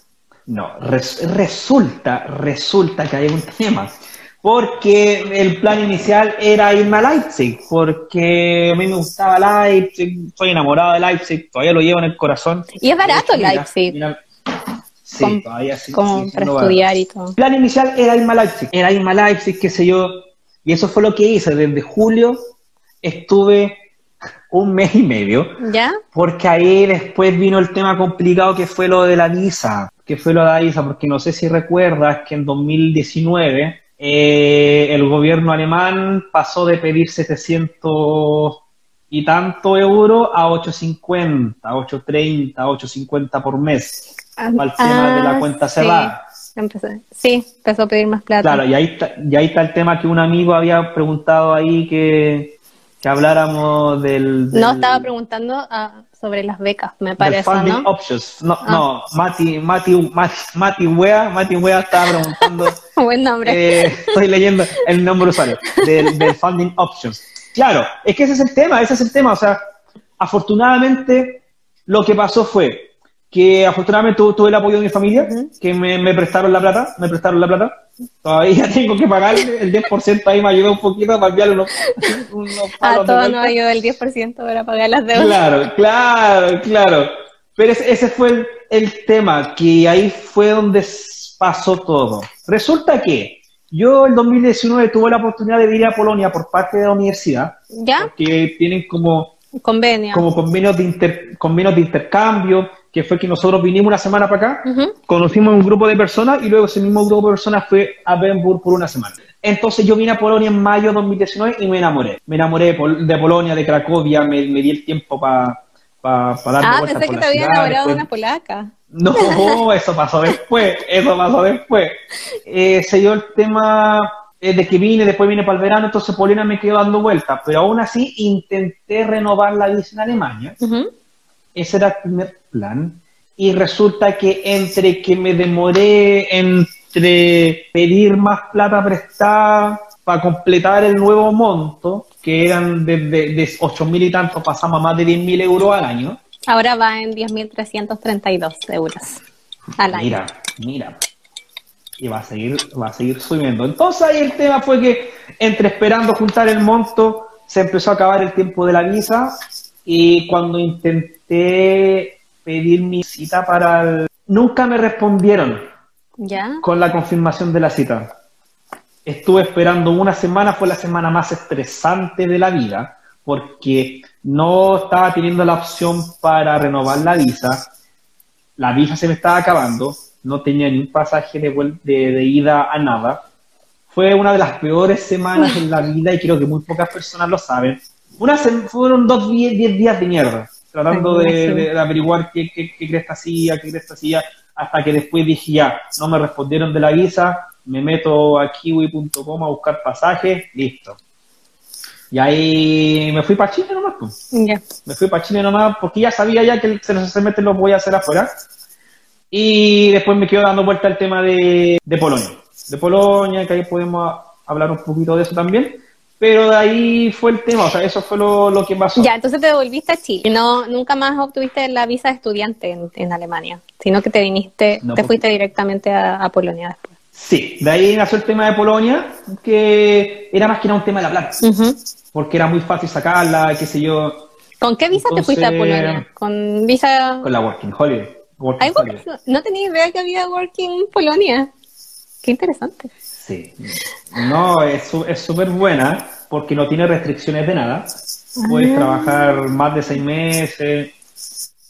S2: No, resulta, resulta que hay un tema. Porque el plan inicial era irme a Leipzig, porque a mí me gustaba Leipzig, soy enamorado de Leipzig, todavía lo llevo en el corazón.
S1: Y es barato Leipzig.
S2: sí, todavía sí.
S1: Como para estudiar y todo.
S2: El plan inicial era irme a Leipzig, era irme a Leipzig, qué sé yo, y eso fue lo que hice. Desde julio estuve un mes y medio.
S1: ¿Ya?
S2: Porque ahí después vino el tema complicado que fue lo de la visa, que fue lo de la visa, porque no sé si recuerdas que en 2019 eh, el gobierno alemán pasó de pedir 700 y tanto euros a 850, 830, 850 por mes, ah, para el tema de la ah, cuenta cerrada.
S1: sí, empezó a pedir más plata.
S2: Claro, y ahí, está, y ahí está el tema que un amigo había preguntado ahí que que hablamos del,
S1: No, estaba preguntando ah, sobre las becas, me parece,
S2: funding options. No, ah. no, Mati, Mati, Mati, Wea, Mati Wea estaba preguntando...
S1: Buen nombre.
S2: Eh, estoy leyendo el nombre usuario, del, del funding options. Claro, es que ese es el tema, ese es el tema. O sea, afortunadamente lo que pasó fue que afortunadamente tuve, el apoyo de mi familia, que me, prestaron la plata, me prestaron la plata. Todavía tengo que pagar el 10%, ahí me ayudó un poquito a cambiar unos,
S1: unos A todos nos ayudó el 10% para pagar las deudas.
S2: Claro, claro, claro. Pero ese, fue el, el, tema, que ahí fue donde pasó todo. Resulta que yo en 2019 tuve la oportunidad de ir a Polonia por parte de la universidad.
S1: ¿Ya?
S2: Que tienen como...
S1: Convenio.
S2: Como convenios de, inter, convenios de intercambio que fue que nosotros vinimos una semana para acá, conocimos un grupo de personas y luego ese mismo grupo de personas fue a Bernburg por una semana. Entonces yo vine a Polonia en mayo de 2019 y me enamoré. Me enamoré de Polonia, de Cracovia, me, di el tiempo para pa, pa dar
S1: Ah, pensé que te había enamorado de una polaca.
S2: No, eso pasó después, eso pasó después. Eh, se dio el tema eh, de que vine, después vine para el verano, entonces Polonia me quedó dando vueltas, pero aún así intenté renovar la visa en Alemania. Ese era el primer plan. Y resulta que entre que me demoré entre pedir más plata prestada para completar el nuevo monto, que eran desde de, de 8.000 y tanto, pasamos a más de 10.000 euros al año.
S1: Ahora va en 10.332 euros al año.
S2: Mira, mira. Y va a seguir, va a seguir subiendo. Entonces ahí el tema fue que entre esperando juntar el monto, se empezó a acabar el tiempo de la visa y cuando intenté pedir mi cita para el... Nunca me respondieron
S1: ¿Ya?
S2: con la confirmación de la cita. Estuve esperando una semana, fue la semana más estresante de la vida, porque no estaba teniendo la opción para renovar la visa. La visa se me estaba acabando, no tenía ni un pasaje de, de ida a nada. Fue una de las peores semanas en la vida y creo que muy pocas personas lo saben una fueron dos, diez, días de mierda, tratando de, averiguar qué, qué, qué cresta hacía, qué cresta hacía, hasta que después dije ya, no me respondieron de la visa, me meto a kiwi.com a buscar pasajes, listo. Y ahí me fui para Chile nomás. Pues. Me fui para Chile nomás porque ya sabía ya que el semestre lo voy a hacer afuera. Y después me quedo dando vuelta al tema de, de Polonia. De Polonia, que ahí podemos hablar un poquito de eso también. Pero de ahí fue el tema, o sea, eso fue lo, que pasó.
S1: Ya, entonces te devolviste a Chile. No, nunca más obtuviste la visa de estudiante en, Alemania, sino que te viniste, te pues. fuiste directamente a, Polonia después.
S2: Sí, de ahí nació el tema de Polonia, que era más que nada un tema de la plata, porque era muy fácil sacarla, qué sé yo.
S1: ¿Con qué visa te fuiste a Polonia? ¿Con visa...?
S2: Con la Working Holiday.
S1: No tenía idea que había Working Polonia. Qué interesante.
S2: Sí. No, es súper buena porque no tiene restricciones de nada. Puedes ah. trabajar más de seis meses.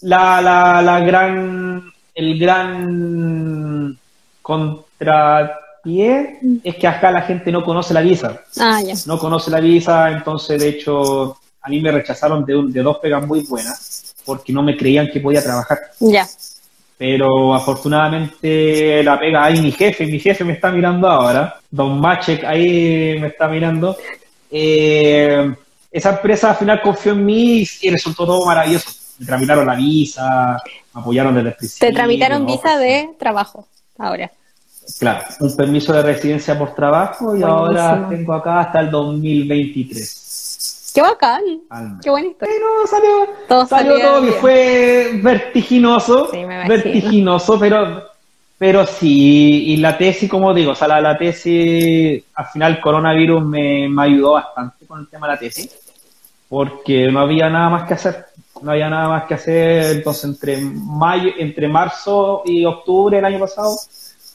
S2: La, la, la gran, el gran contrapié es que acá la gente no conoce la visa.
S1: Ah, ya.
S2: No conoce la visa, entonces de hecho a mí me rechazaron de, de dos pegas muy buenas porque no me creían que podía trabajar.
S1: Ya.
S2: Pero afortunadamente la pega ahí mi jefe, mi jefe me está mirando ahora, Don Machek ahí me está mirando. Eh, esa empresa al final confió en mí y resultó todo maravilloso. Me tramitaron la visa, me apoyaron desde el principio.
S1: Te tramitaron visa de trabajo ahora.
S2: Claro, un permiso de residencia por trabajo y ahora tengo acá hasta el 2023.
S1: Qué bacán. Qué buena historia.
S2: Pero salió todo, salió todo y fue vertiginoso. Sí, me vertiginoso, pero, pero sí. Y la tesis, como digo, o sea, la, tesis, al final coronavirus me, me ayudó bastante con el tema de la tesis. Porque no había nada más que hacer. No había nada más que hacer. Entonces, entre mayo, entre marzo y octubre del año pasado,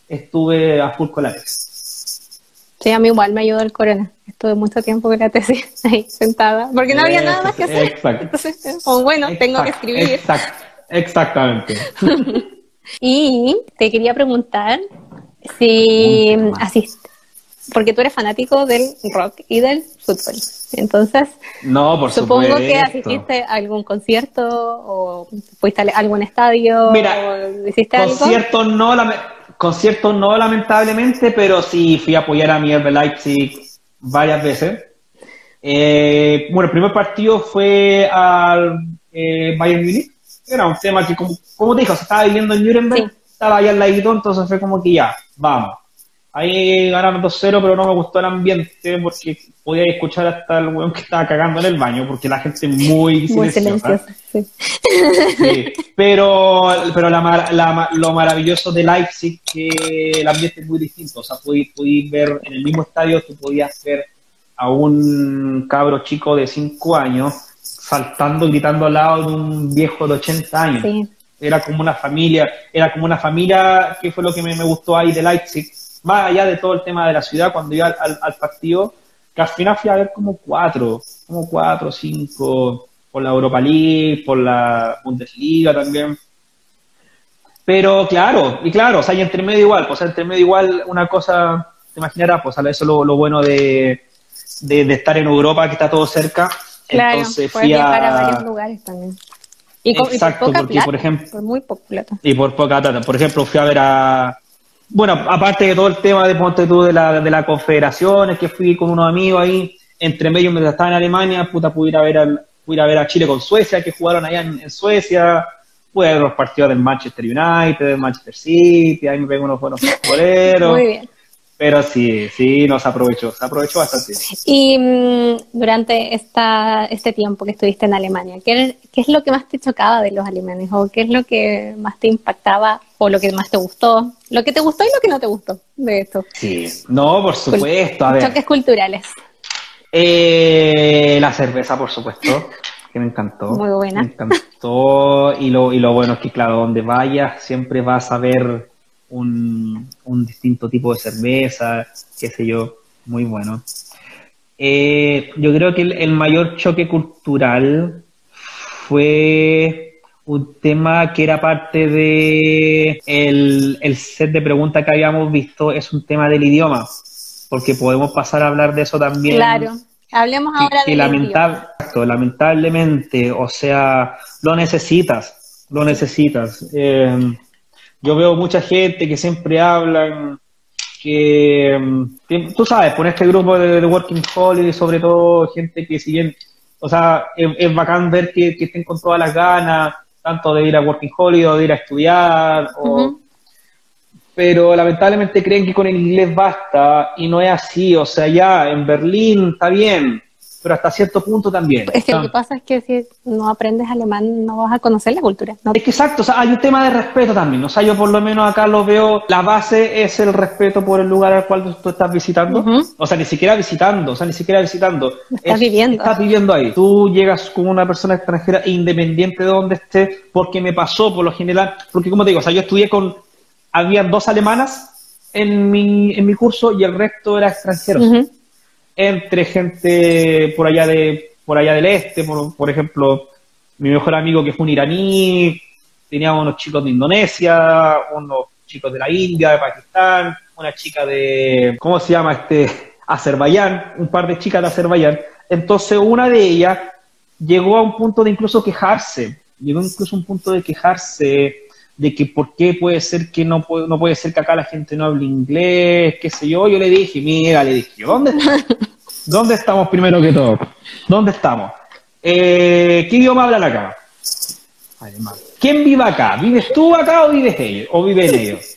S2: estuve a full con la tesis.
S1: Sí, a mí igual me ayudó el corona. Estuve mucho tiempo con la tesis ahí sentada, porque no había nada más que hacer. Exacto. Entonces, bueno, tengo que escribir.
S2: Exactamente.
S1: y te quería preguntar si asiste, porque tú eres fanático del rock y del fútbol. Entonces,
S2: no, por
S1: supongo que asististe a algún concierto o fuiste a algún estadio.
S2: Mira, o hiciste concierto no, la conciertos no, lamentablemente, pero sí fui a apoyar a mi Leipzig varias veces. Eh, bueno, el primer partido fue al eh, Bayern Munich. Era un tema que, como, como te dijo, se estaba viviendo en Nuremberg, estaba allá al ladito, entonces fue como que ya, vamos. Ahí ganaron 2-0, pero no me gustó el ambiente porque podía escuchar hasta el weón que estaba cagando en el baño, porque la gente muy
S1: Muy
S2: silenciosa.
S1: silenciosa, sí.
S2: Sí, pero pero la la lo maravilloso de Leipzig que el ambiente es muy distinto. O sea, podí, podí ver en el mismo estadio, tú podías ver a un cabro chico de 5 años saltando y gritando al lado de un viejo de 80 años.
S1: Sí.
S2: Era como una familia, era como una familia, que fue lo que me, me gustó ahí de Leipzig, más allá de todo el tema de la ciudad, cuando iba al, al- al partido, que al final fui a ver como cuatro, como cuatro, cinco, por la Europa League, por la Bundesliga también. Pero claro, y claro, o sea, y entre medio igual, pues entre medio igual una cosa, te imaginarás, pues eso es lo, lo bueno de, de, de estar en Europa, que está todo cerca.
S1: Claro,
S2: Entonces fui
S1: viajar a
S2: a,
S1: varios lugares también. Y, con, y
S2: Exacto,
S1: por poca
S2: porque,
S1: plata,
S2: por ejemplo-
S1: por muy poca plata.
S2: Y por poca plata. Por ejemplo, fui a ver a. Bueno, aparte de todo el tema de ponte tú de la, de la confederación, es que fui con unos amigos ahí, entre medio mientras estaba en Alemania, puta, pude ir a ver, al, pude ir a, ver a Chile con Suecia, que jugaron allá en, en Suecia, pude ver los partidos del Manchester United, del Manchester City, ahí me pego unos buenos futboleros.
S1: Muy bien.
S2: Pero sí, sí, nos aprovechó, se aprovechó bastante.
S1: Y mm, durante esta, este tiempo que estuviste en Alemania, ¿qué, ¿qué es lo que más te chocaba de los alemanes? ¿O qué es lo que más te impactaba? ¿O lo que más te gustó? Lo que te gustó y lo que no te gustó de esto.
S2: Sí, no, por supuesto, a ver.
S1: Choques culturales.
S2: Eh, la cerveza, por supuesto, que me encantó.
S1: Muy buena.
S2: Me encantó. Y lo, y lo bueno es que, claro, donde vayas siempre vas a ver un, un distinto tipo de cerveza, qué sé yo, muy bueno. Eh, yo creo que el, el mayor choque cultural fue un tema que era parte de el, el set de preguntas que habíamos visto, es un tema del idioma, porque podemos pasar a hablar de eso también
S1: Claro. Hablemos
S2: que,
S1: ahora
S2: que
S1: de
S2: lamentab- exacto, lamentablemente, o sea, lo necesitas, lo necesitas. Eh, yo veo mucha gente que siempre hablan que, que tú sabes, por este grupo de, de Working Holiday, sobre todo gente que si bien, o sea, es, es bacán ver que, que estén con todas las ganas, tanto de ir a Working Holiday o de ir a estudiar, o, pero lamentablemente creen que con el inglés basta y no es así, o sea, ya en Berlín está bien, pero hasta cierto punto también.
S1: Es que lo que pasa es que si no aprendes alemán no vas a conocer la cultura. No-
S2: Es que exacto, o sea, hay un tema de respeto también, o sea, yo por lo menos acá lo veo, la base es el respeto por el lugar al cual tú, estás visitando, o sea, ni siquiera visitando, o sea, ni siquiera visitando.
S1: Estás viviendo.
S2: Estás viviendo ahí. Tú llegas como una persona extranjera independiente de donde estés, porque me pasó por lo general, porque como te digo, o sea, yo estudié con, había dos alemanas en mi, en mi curso y el resto era extranjeros
S1: Ujú.
S2: Entre gente por allá de por allá del este, por, por ejemplo, mi mejor amigo que fue un iraní, teníamos unos chicos de Indonesia, unos chicos de la India, de Pakistán, una chica de, ¿cómo se llama este? Azerbaiyán, un par de chicas de Azerbaiyán. Entonces una de ellas llegó a un punto de incluso quejarse, llegó incluso a un punto de quejarse de que por qué puede ser que no puede, no puede ser que acá la gente no hable inglés, qué sé yo. Yo le dije, mira, le dije, ¿dónde, ¿dónde estamos primero que todo? ¿Dónde estamos? Eh, ¿Qué idioma hablan acá? Alemán. ¿Quién vive acá? ¿Vives tú acá o vives ellos? ¿O viven ellos?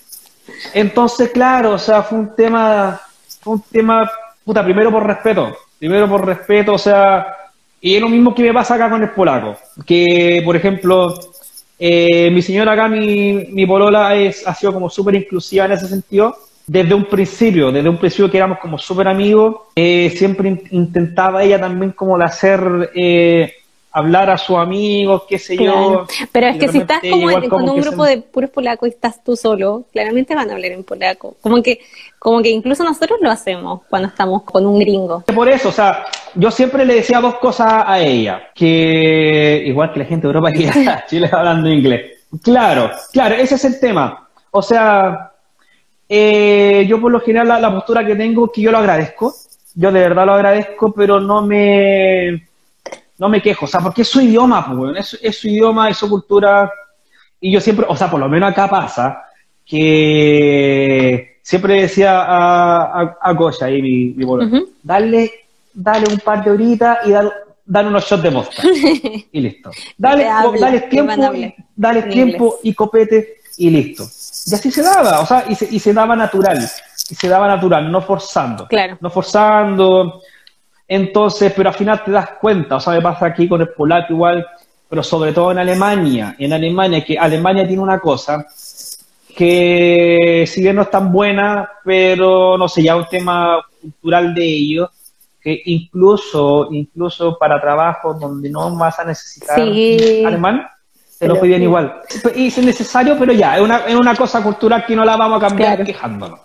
S2: Entonces, claro, o sea, fue un tema, fue un tema, puta, primero por respeto, primero por respeto, o sea, y es lo mismo que me pasa acá con el polaco, que, por ejemplo, eh, mi señora acá, mi, mi polola, es, ha sido como súper inclusiva en ese sentido, desde un principio, desde un principio que éramos como súper amigos, eh, siempre in- intentaba ella también como de hacer, eh, hablar a sus amigos, qué sé
S1: Claro.
S2: yo.
S1: Pero es que si estás como en-
S2: como
S1: con un grupo
S2: se-
S1: de puros polacos y estás tú solo, claramente van a hablar en polaco. Como que, como que incluso nosotros lo hacemos cuando estamos con un gringo.
S2: Por eso, o sea, yo siempre le decía dos cosas a ella, que igual que la gente de Europa que a Chile hablando inglés. Claro, claro, ese es el tema. O sea, eh, yo por lo general la, la postura que tengo es que yo lo agradezco, yo de verdad lo agradezco, pero no me no me quejo, o sea, porque es su idioma, pues, es su idioma, es su cultura, y yo siempre, o sea, por lo menos acá pasa, que siempre decía a, a, a Goya, ahí mi, mi dale, dale un par de horitas y dale, dale unos shots de vodka. y listo. Dale, dale tiempo, y- dale tiempo
S1: inglés.
S2: y copete y listo. Y así se daba, o sea, y se, y se daba natural, y se daba natural, no forzando.
S1: Claro.
S2: No forzando. Entonces, pero al final te das cuenta, o sea, me pasa aquí con el polaco igual, pero sobre todo en Alemania, en Alemania, que Alemania tiene una cosa que si bien no es tan buena, pero no sé, ya un tema cultural de ellos, que incluso, incluso para trabajos donde no vas a necesitar
S1: Sí.
S2: alemán, te lo piden igual. Y es necesario, pero ya, es una, es una cosa cultural que no la vamos a cambiar
S1: Claro.
S2: quejándonos.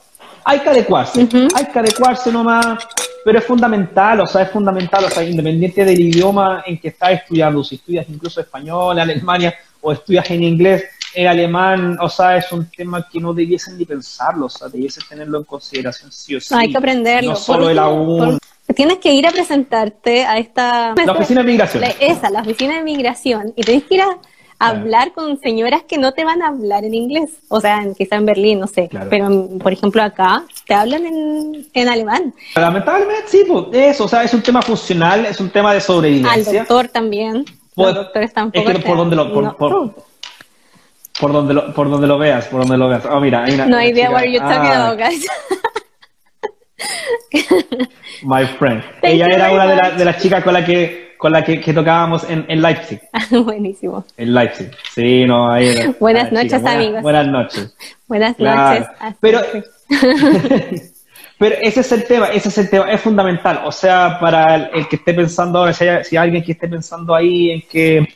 S2: Hay que adecuarse,
S1: Ujú.
S2: hay que adecuarse nomás, pero es fundamental, o sea, es fundamental, o sea, independiente del idioma en que estás estudiando, si estudias incluso español, Alemania, o estudias en inglés, el alemán, o sea, es un tema que no debiesen ni pensarlo, o sea, debiesen tenerlo en consideración sí o sí.
S1: Hay que aprenderlo.
S2: No solo
S1: Por
S2: el
S1: último,
S2: A1.
S1: por- Tienes que ir a presentarte a esta...
S2: La oficina de migración.
S1: La- esa, la oficina de migración, y tenés que ir a hablar con señoras que no te van a hablar en inglés. O sea, quizá en Berlín, no sé.
S2: Claro.
S1: Pero, por ejemplo, acá te hablan en, en alemán.
S2: Lamentablemente, sí, pues, eso, o sea, es un tema funcional, es un tema de
S1: Al
S2: sobrevivencia.
S1: doctor también.
S2: Pues,
S1: Los doctores tampoco.
S2: es que por donde lo- por-
S1: no,
S2: por-
S1: no.
S2: Por donde lo, por donde lo veas, por donde lo veas. Oh, mira, hay una,
S1: No idea what you're talking
S2: ah,
S1: about, guys.
S2: My friend.
S1: Thank
S2: Ella era una de, la- de las chicas con la que con la que, que tocábamos en, en Leipzig.
S1: Buenísimo.
S2: En Leipzig. Sí, no, ahí era-
S1: Buenas
S2: ah,
S1: noches,
S2: buenas-
S1: amigos.
S2: Buenas noches.
S1: Buenas
S2: Claro.
S1: noches. Hasta
S2: Pero, pero ese es el tema, ese es el tema, es fundamental. O sea, para el, el que esté pensando ahora, si hay, si hay alguien que esté pensando ahí en que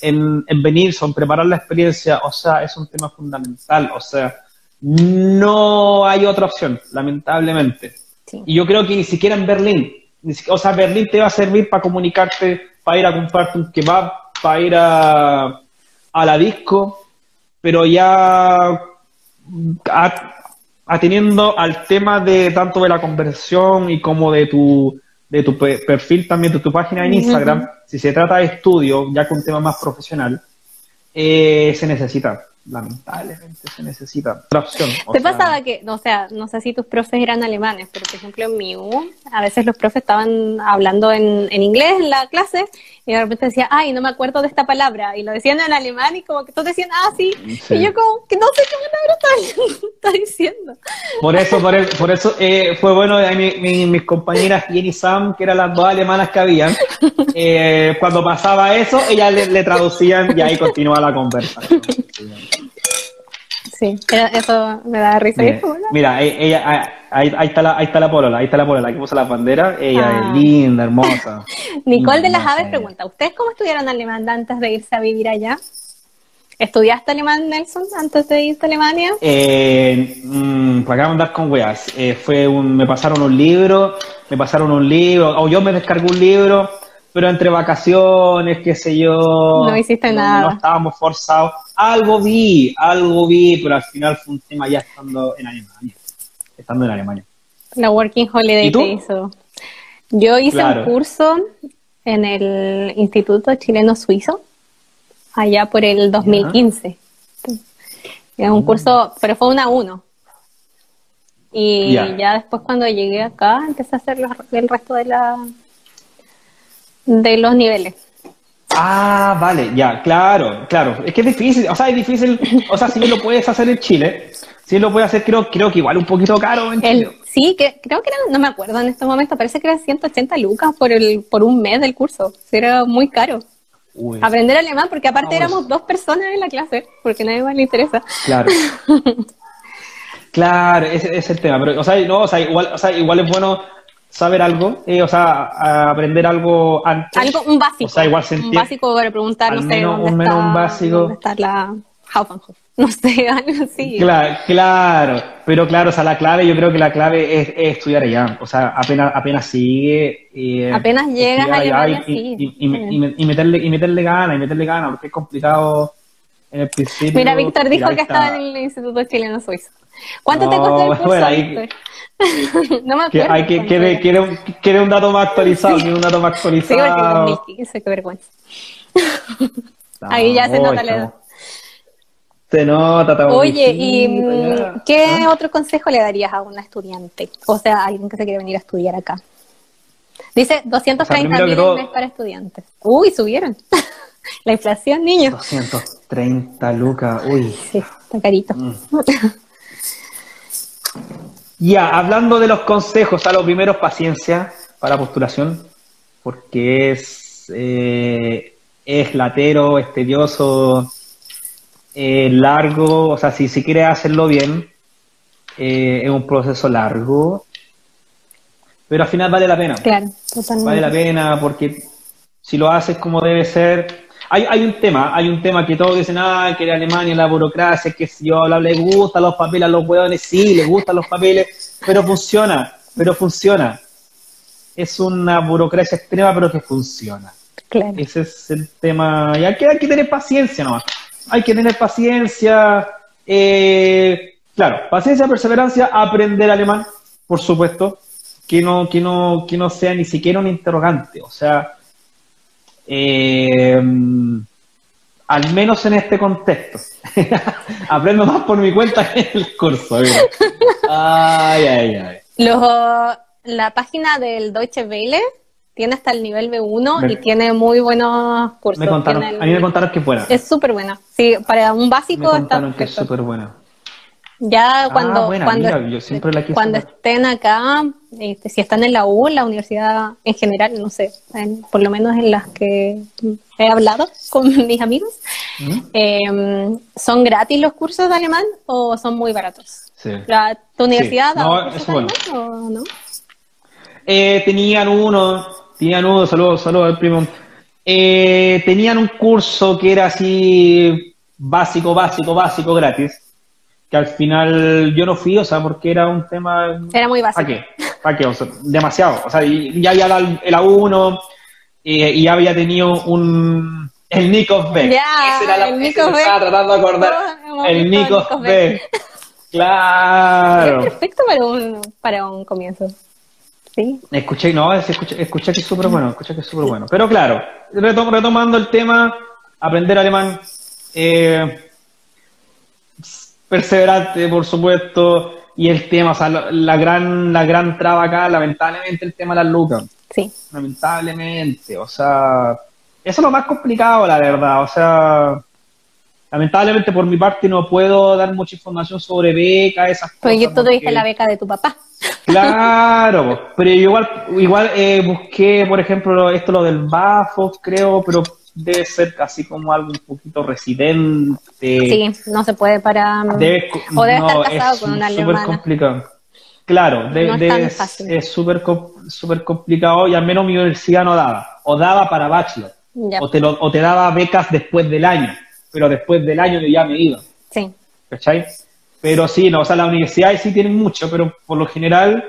S2: en, en venir, en preparar la experiencia, o sea, es un tema fundamental. O sea, no hay otra opción, lamentablemente.
S1: Sí.
S2: Y yo creo que ni siquiera en Berlín, ni o sea, Berlín te va a servir para comunicarte, para ir a comprarte un kebab, para ir a, a la disco, pero ya a- atendiendo al tema de tanto de la conversión y como de tu de tu pe- perfil también, de tu página en Instagram, si se trata de estudio, ya con un tema más profesional, eh, se necesita, lamentablemente se necesita otra opción. o
S1: ¿Te
S2: sea,
S1: pasaba que, o sea, no sé si tus profes eran alemanes, pero por ejemplo en mi U, a veces los profes estaban hablando en, en inglés en la clase y de repente decía, ay, no me acuerdo de esta palabra, y lo decían en alemán y como que todos decían, ah, sí,
S2: Sí.
S1: y yo como que no sé qué palabra está, está diciendo.
S2: Por eso, por eso, por eso eh, fue bueno eh, mi- mi- mis compañeras Jenny y Sam, que eran las dos alemanas que habían, eh, cuando pasaba eso, ellas le, le traducían y ahí continuaba la conversación.
S1: Sí, eso me da risa.
S2: Mira, mira, eh, ella, ah, ahí, ahí está la, ahí está la polola, ahí está la polola, que puso la bandera, ella
S1: Ah.
S2: es linda, hermosa.
S1: Nicole de las Aves pregunta, ¿ustedes cómo estudiaron alemán antes de irse a vivir allá? ¿Estudiaste alemán, Nelson, antes de irte a Alemania?
S2: Eh, mm, para acá andar con weas. Eh, fue un, me pasaron un libro, me pasaron un libro, o yo me descargué un libro, pero entre vacaciones, qué sé yo.
S1: No hiciste
S2: no-
S1: nada.
S2: No estábamos forzados. Algo vi, algo vi, pero al final fue un tema ya estando en Alemania. Estando en Alemania.
S1: La Working Holiday te hizo. Yo hice
S2: Claro.
S1: un curso en el Instituto Chileno Suizo, allá por el 2015. Es un curso, pero fue una uno. Y
S2: Ya.
S1: ya después cuando llegué acá empecé a hacer el resto de la de los niveles.
S2: Ah, vale, ya, claro, claro. Es que es difícil, o sea, es difícil, o sea, si lo puedes hacer en Chile, si lo puedes hacer, creo, creo que igual un poquito caro en
S1: El,
S2: Chile.
S1: sí, que, creo que era, no me acuerdo en este momento, parece que era 180 lucas por el por un mes del curso. Era muy caro.
S2: Uy,
S1: Aprender alemán, porque aparte éramos dos personas en la clase, porque a nadie más le interesa.
S2: Claro. Claro, ese, ese es el tema. Pero, o sea, no, o sea, igual, o sea, igual es bueno saber algo, eh, o sea, aprender algo antes.
S1: Algo, un básico.
S2: O sea, igual se
S1: un básico para preguntar, no sé,
S2: menos-
S1: dónde,
S2: un menos
S1: está,
S2: un básico.
S1: dónde está la Hauptbahnhof. No sé, algo así.
S2: Claro, claro, pero claro, o sea, la clave, yo creo que la clave es, es estudiar allá, o sea, apenas, apenas sigue. eh,
S1: Apenas llegas
S2: allá y, y- y- y- meterle, y meterle ganas, y meterle ganas, porque es complicado en el principio.
S1: Mira, Víctor dijo que
S2: está.
S1: estaba en el Instituto Chileno Suizo. ¿Cuánto te
S2: No,
S1: costó el curso,
S2: bueno, ahí-
S1: Víctor? no me
S2: Que
S1: acuerdo.
S2: hay que, quiere, quiere, un- quiere un dato más actualizado, quiere un dato más
S1: Sí,
S2: actualizado.
S1: 2015, qué vergüenza. Ahí ya se
S2: No,
S1: nota la edad.
S2: Se nota,
S1: Oye, ¿y
S2: ya.
S1: qué otro consejo le darías a una estudiante? O sea, a alguien que se quiere venir a estudiar acá. Dice 230
S2: primero que
S1: mil
S2: todo-
S1: para estudiantes. Uy, subieron. La inflación, niño.
S2: 230 lucas, uy.
S1: Sí, está carito.
S2: Mm. Ya, hablando de los consejos, a lo primero paciencia para postulación, porque es, eh, es latero, es tedioso, eh, largo, o sea, si, si quieres hacerlo bien, eh, es un proceso largo, pero al final vale la pena.
S1: Claro, totalmente.
S2: Vale la pena porque si lo haces como debe ser, hay, hay un tema, hay un tema que todos dicen, ah, que en Alemania la burocracia, que si yo habla, le gustan los papeles a los hueones, sí, les gustan los papeles, pero funciona, pero funciona. Es una burocracia extrema, pero que funciona.
S1: Claro.
S2: Ese es el tema. Y hay que, hay que tener paciencia nomás. Hay que tener paciencia. eh, claro, paciencia, perseverancia, aprender alemán, por supuesto. Que no, que no, que no sea ni siquiera un interrogante. O sea, eh, al menos en este contexto. Aprendo más por mi cuenta que en el curso. mira. Ay, ay, ay.
S1: Los- la página del Deutsche Welle tiene hasta el nivel B1
S2: Me-
S1: y tiene muy buenos cursos.
S2: Me contaron,
S1: Tiene el-
S2: a mí me contaron que es buena.
S1: Es súper buena. Sí, para un
S2: Me
S1: básico está
S2: contaron que es súper buena.
S1: Ya cuando,
S2: Ah, buena,
S1: cuando,
S2: mira, yo
S1: cuando estén acá, este, si están en la U, la universidad en general, no sé, en- por lo menos en las que he hablado con mis amigos,
S2: ¿Mm?
S1: eh, ¿son gratis los cursos de alemán o son muy baratos?
S2: Sí.
S1: La- ¿Tu universidad
S2: Sí,
S1: da
S2: no,
S1: cursos de alemán o no?
S2: Eh, tenían uno, tenían uno, saludos, saludos al primo. Eh, tenían un curso que era así básico, básico, básico, gratis. Que al final yo no fui, o sea, porque era un tema.
S1: Era muy
S2: ¿Para
S1: básico.
S2: qué? ¿Para qué? O sea, demasiado. O sea, y- ya había dado el A1 eh, y ya había tenido un. El Nikos B.
S1: Ya,
S2: Ese era la-
S1: el
S2: me
S1: B.
S2: estaba tratando de acordar. El
S1: visto
S2: Nikos
S1: Nikos
S2: B.
S1: B.
S2: Claro.
S1: Es perfecto para un, para un comienzo. Sí,
S2: Escuché, no, es- escuché, escuché que es súper bueno, escuché que es súper bueno. Pero claro, retom- retomando el tema, aprender alemán, eh, perseverante, por supuesto, y el tema, o sea, la, la gran, la gran traba acá, lamentablemente, el tema de las lucas.
S1: sí.
S2: Lamentablemente, o sea, eso es lo más complicado, la verdad, o sea, lamentablemente por mi parte no puedo dar mucha información sobre becas, esas cosas.
S1: Pues yo tú te dije
S2: porque-
S1: la beca de tu papá.
S2: Claro, pero yo igual, igual eh, busqué, por ejemplo, esto lo del BAFO, creo, pero debe ser así como algo un poquito residente.
S1: Sí, no se puede para...
S2: Debe-
S1: o debe
S2: no,
S1: estar casado
S2: es
S1: con una
S2: súper
S1: alemana.
S2: complicado. Claro, de-
S1: No es
S2: de- súper súper complicado y al menos mi universidad no daba. O daba para bachelor,
S1: Ya,
S2: o te, lo- o te daba becas después del año, pero después del año yo ya me iba.
S1: sí.
S2: ¿cachai? Pero sí, no, o sea, las universidades sí tienen mucho, pero por lo general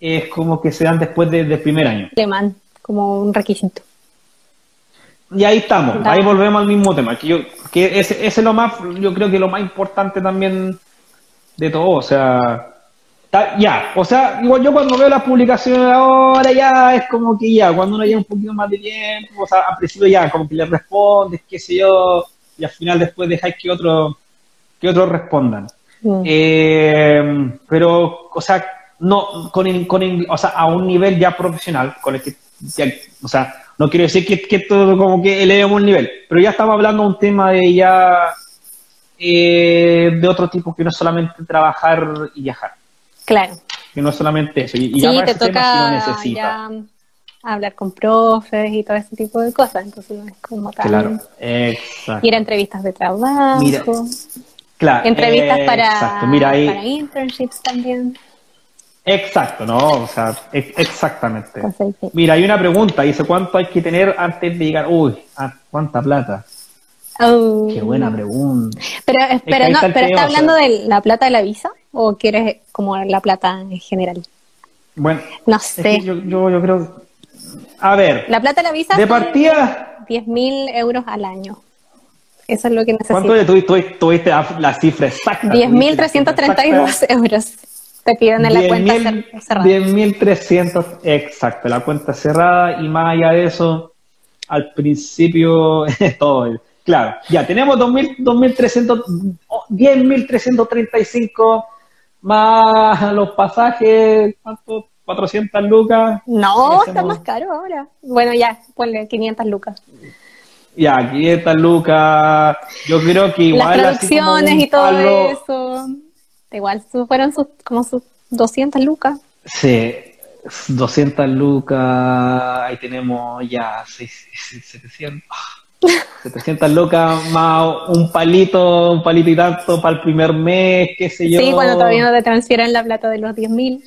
S2: es como que se dan después de- del primer año.
S1: Alemán, como un requisito.
S2: Y ahí estamos,
S1: Da.
S2: ahí volvemos al mismo tema, que yo, que ese, ese es lo más, yo creo que lo más importante también de todo, o sea, ta- ya, o sea, igual yo cuando veo las publicaciones ahora ya es como que ya, cuando uno lleva un poquito más de tiempo, o sea, al principio ya, como que le respondes, qué sé yo, y al final después dejáis que otros que otros respondan. Eh, pero, o sea, no, con, con o sea, a un nivel ya profesional, con el que, ya- o sea, no quiero decir que, que esto como que elevemos el nivel, pero ya estamos hablando de un tema de ya, eh, de otro tipo que no es solamente trabajar y viajar,
S1: Claro.
S2: que no es solamente eso, y, y
S1: Sí,
S2: ya
S1: te
S2: ese tema lo
S1: toca
S2: necesita.
S1: ya hablar con profes y todo ese tipo de cosas, entonces no es como tal.
S2: Claro, exacto.
S1: Ir a entrevistas de trabajo,
S2: Mira, Claro,
S1: entrevistas para,
S2: mira ahí,
S1: para internships también.
S2: Exacto, no, o sea, ex- exactamente. Mira, hay una pregunta, dice, ¿cuánto hay que tener antes de llegar? Uy, ¿a ¿cuánta plata?
S1: Oh.
S2: Qué buena pregunta.
S1: Pero,
S2: que
S1: pero, no,
S2: está
S1: pero
S2: tema,
S1: ¿está
S2: o sea.
S1: hablando de la plata de la visa o quieres como la plata en general?
S2: Bueno,
S1: No
S2: es
S1: sé.
S2: que yo, yo, yo creo... A ver,
S1: La plata de la visa
S2: de partida,
S1: 10.000 euros al año. Eso es lo que
S2: ¿cuánto
S1: necesito.
S2: de tuviste, tuviste la cifra exacta?
S1: 10.332 euros te piden en la cuenta cer- cerrada.
S2: 10.300, exacto, la cuenta cerrada y más allá de eso, al principio, todo. Claro, ya tenemos 2.000, 2.300, oh, 10.335 más los pasajes, ¿cuánto? 400 lucas.
S1: No, está más caro ahora. Bueno, ya, ponle 500 lucas.
S2: Ya, 500 lucas. Yo creo que igual.
S1: Las
S2: así como
S1: traducciones
S2: un
S1: y todo
S2: palo-
S1: eso. Igual fueron sus, como sus 200 lucas.
S2: Sí, 200 lucas. Ahí tenemos ya seis- 700. ah, 700 lucas más un palito, un palito y tanto para el primer mes, qué sé yo.
S1: Sí, cuando todavía no te transfieren la plata de los 10 mil.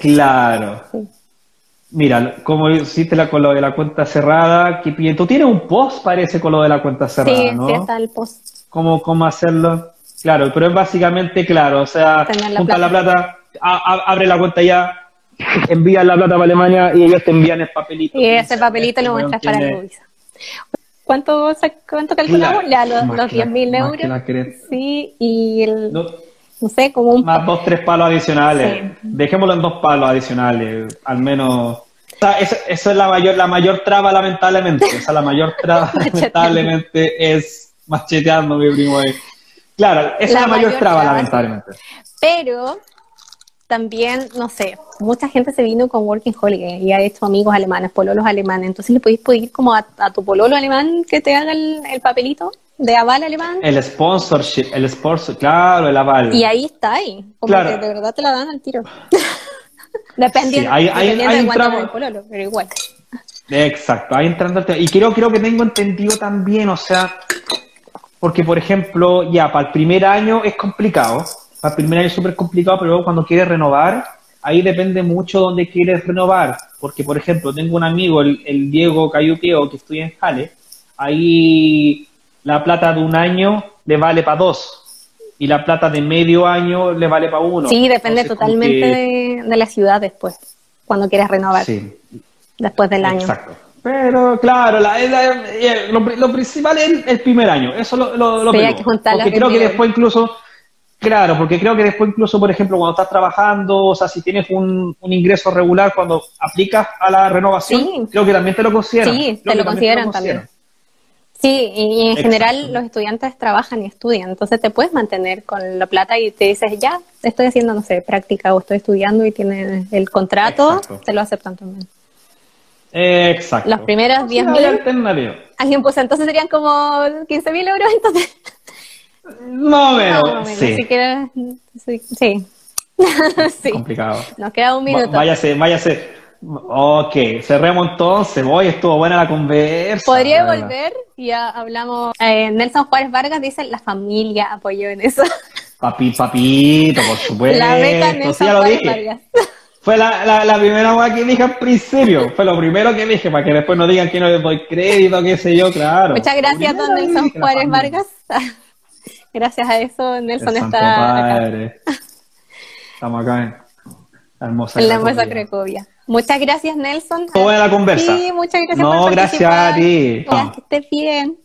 S2: Claro.
S1: Sí.
S2: Mira, como hiciste la, con lo de la cuenta cerrada, que tú tienes un post, parece, con lo de la cuenta cerrada,
S1: Sí,
S2: ¿no?
S1: sí, está el post.
S2: ¿Cómo, cómo hacerlo? Claro, pero es básicamente, claro, o sea,
S1: la
S2: juntas la
S1: plata.
S2: a- a- abre la cuenta ya, envías la plata para Alemania y ellos te envían el papelito.
S1: Y ese papelito lo
S2: Este
S1: muestras para la visa. ¿Cuánto, cuánto calculamos? Ya, los, los
S2: que la-
S1: 10 mil
S2: más
S1: euros. Sí, y el, no,
S2: No,
S1: sé, como un...
S2: más dos, tres palos adicionales.
S1: Sí.
S2: Dejémoslo en dos palos adicionales, al menos. O sea, esa, esa es la mayor, la mayor traba, lamentablemente. O sea, la mayor traba, lamentablemente, es macheteando, mi primo. ahí. Claro, esa
S1: La
S2: es la mayor
S1: mayor
S2: traba,
S1: traba,
S2: lamentablemente.
S1: Pero también, no sé, mucha gente se vino con Working Holiday y ha hecho amigos alemanes, pololos alemanes. Entonces le podéis pedir como a, a tu pololo alemán que te haga el, el papelito de aval alemán.
S2: El sponsorship, el sponsor, claro, el aval.
S1: Y ahí está ahí. Como
S2: Claro.
S1: que de verdad te la dan al tiro. Dependiendo,
S2: Sí, hay- hay-
S1: dependiendo
S2: hay
S1: de
S2: un
S1: cuánto
S2: tramo-
S1: es el pololo, pero igual.
S2: Exacto, ahí entrando al tema. Y creo, creo que tengo entendido también, o sea, porque por ejemplo, ya para el primer año es complicado, para el primer año es súper complicado, pero luego cuando quieres renovar, ahí depende mucho dónde quieres renovar, porque por ejemplo, tengo un amigo, el, el Diego Cayuqueo, que estudia en Jale, ahí la plata de un año le vale para dos, y la plata de medio año le vale para uno.
S1: Sí, depende
S2: Entonces,
S1: totalmente
S2: que-
S1: de, de la ciudad después, cuando quieres renovar,
S2: Sí,
S1: después del año.
S2: Exacto. Pero claro, la- la- eh, lo, pri- lo principal es el, primer año. Eso lo, lo, lo
S1: Sí, hay que
S2: Porque creo que después incluso, claro, porque creo que después incluso, por ejemplo, cuando estás trabajando, o sea, si tienes un, un ingreso regular cuando aplicas a la renovación,
S1: Sí.
S2: creo que también te lo consideran.
S1: Sí,
S2: Creo
S1: te lo consideran también.
S2: consideran.
S1: Sí, y, en
S2: Exacto.
S1: general los estudiantes trabajan y estudian, entonces te puedes mantener con la plata y te dices, ya, estoy haciendo, no sé, práctica o estoy estudiando y tienes el contrato,
S2: Exacto.
S1: te lo aceptan también.
S2: Exacto.
S1: Los primeros
S2: Sí,
S1: 10.000.
S2: hay alternativa.
S1: Alguien puso, entonces serían como 15 mil euros, entonces...
S2: No, pero,
S1: No, bueno,
S2: sí,
S1: si quieres, sí, sí. Sí.
S2: complicado.
S1: Nos queda un minuto.
S2: Váyase, váyase. Ok, cerremos entonces. Hoy estuvo buena la conversa.
S1: Podría volver, ya hablamos. Eh, Nelson Juárez Vargas dice, la familia apoyó en eso.
S2: Papi, papito, por supuesto.
S1: la beca
S2: sí,
S1: Nelson
S2: ya lo
S1: Juárez
S2: dije.
S1: Vargas.
S2: Fue la, la, la primera cosa que dije al principio. Fue lo primero que dije, para que después no digan que no les doy crédito, qué sé yo, claro.
S1: Muchas gracias, don Nelson Juárez. Vargas. Gracias a eso, Nelson
S2: El
S1: está acá,
S2: padre. Estamos acá en la hermosa
S1: en la hermosa
S2: Cracovia.
S1: Muchas gracias, Nelson.
S2: Buena la conversa.
S1: Sí, muchas gracias
S2: No,
S1: por
S2: gracias
S1: participar.
S2: a ti.
S1: Que estés bien.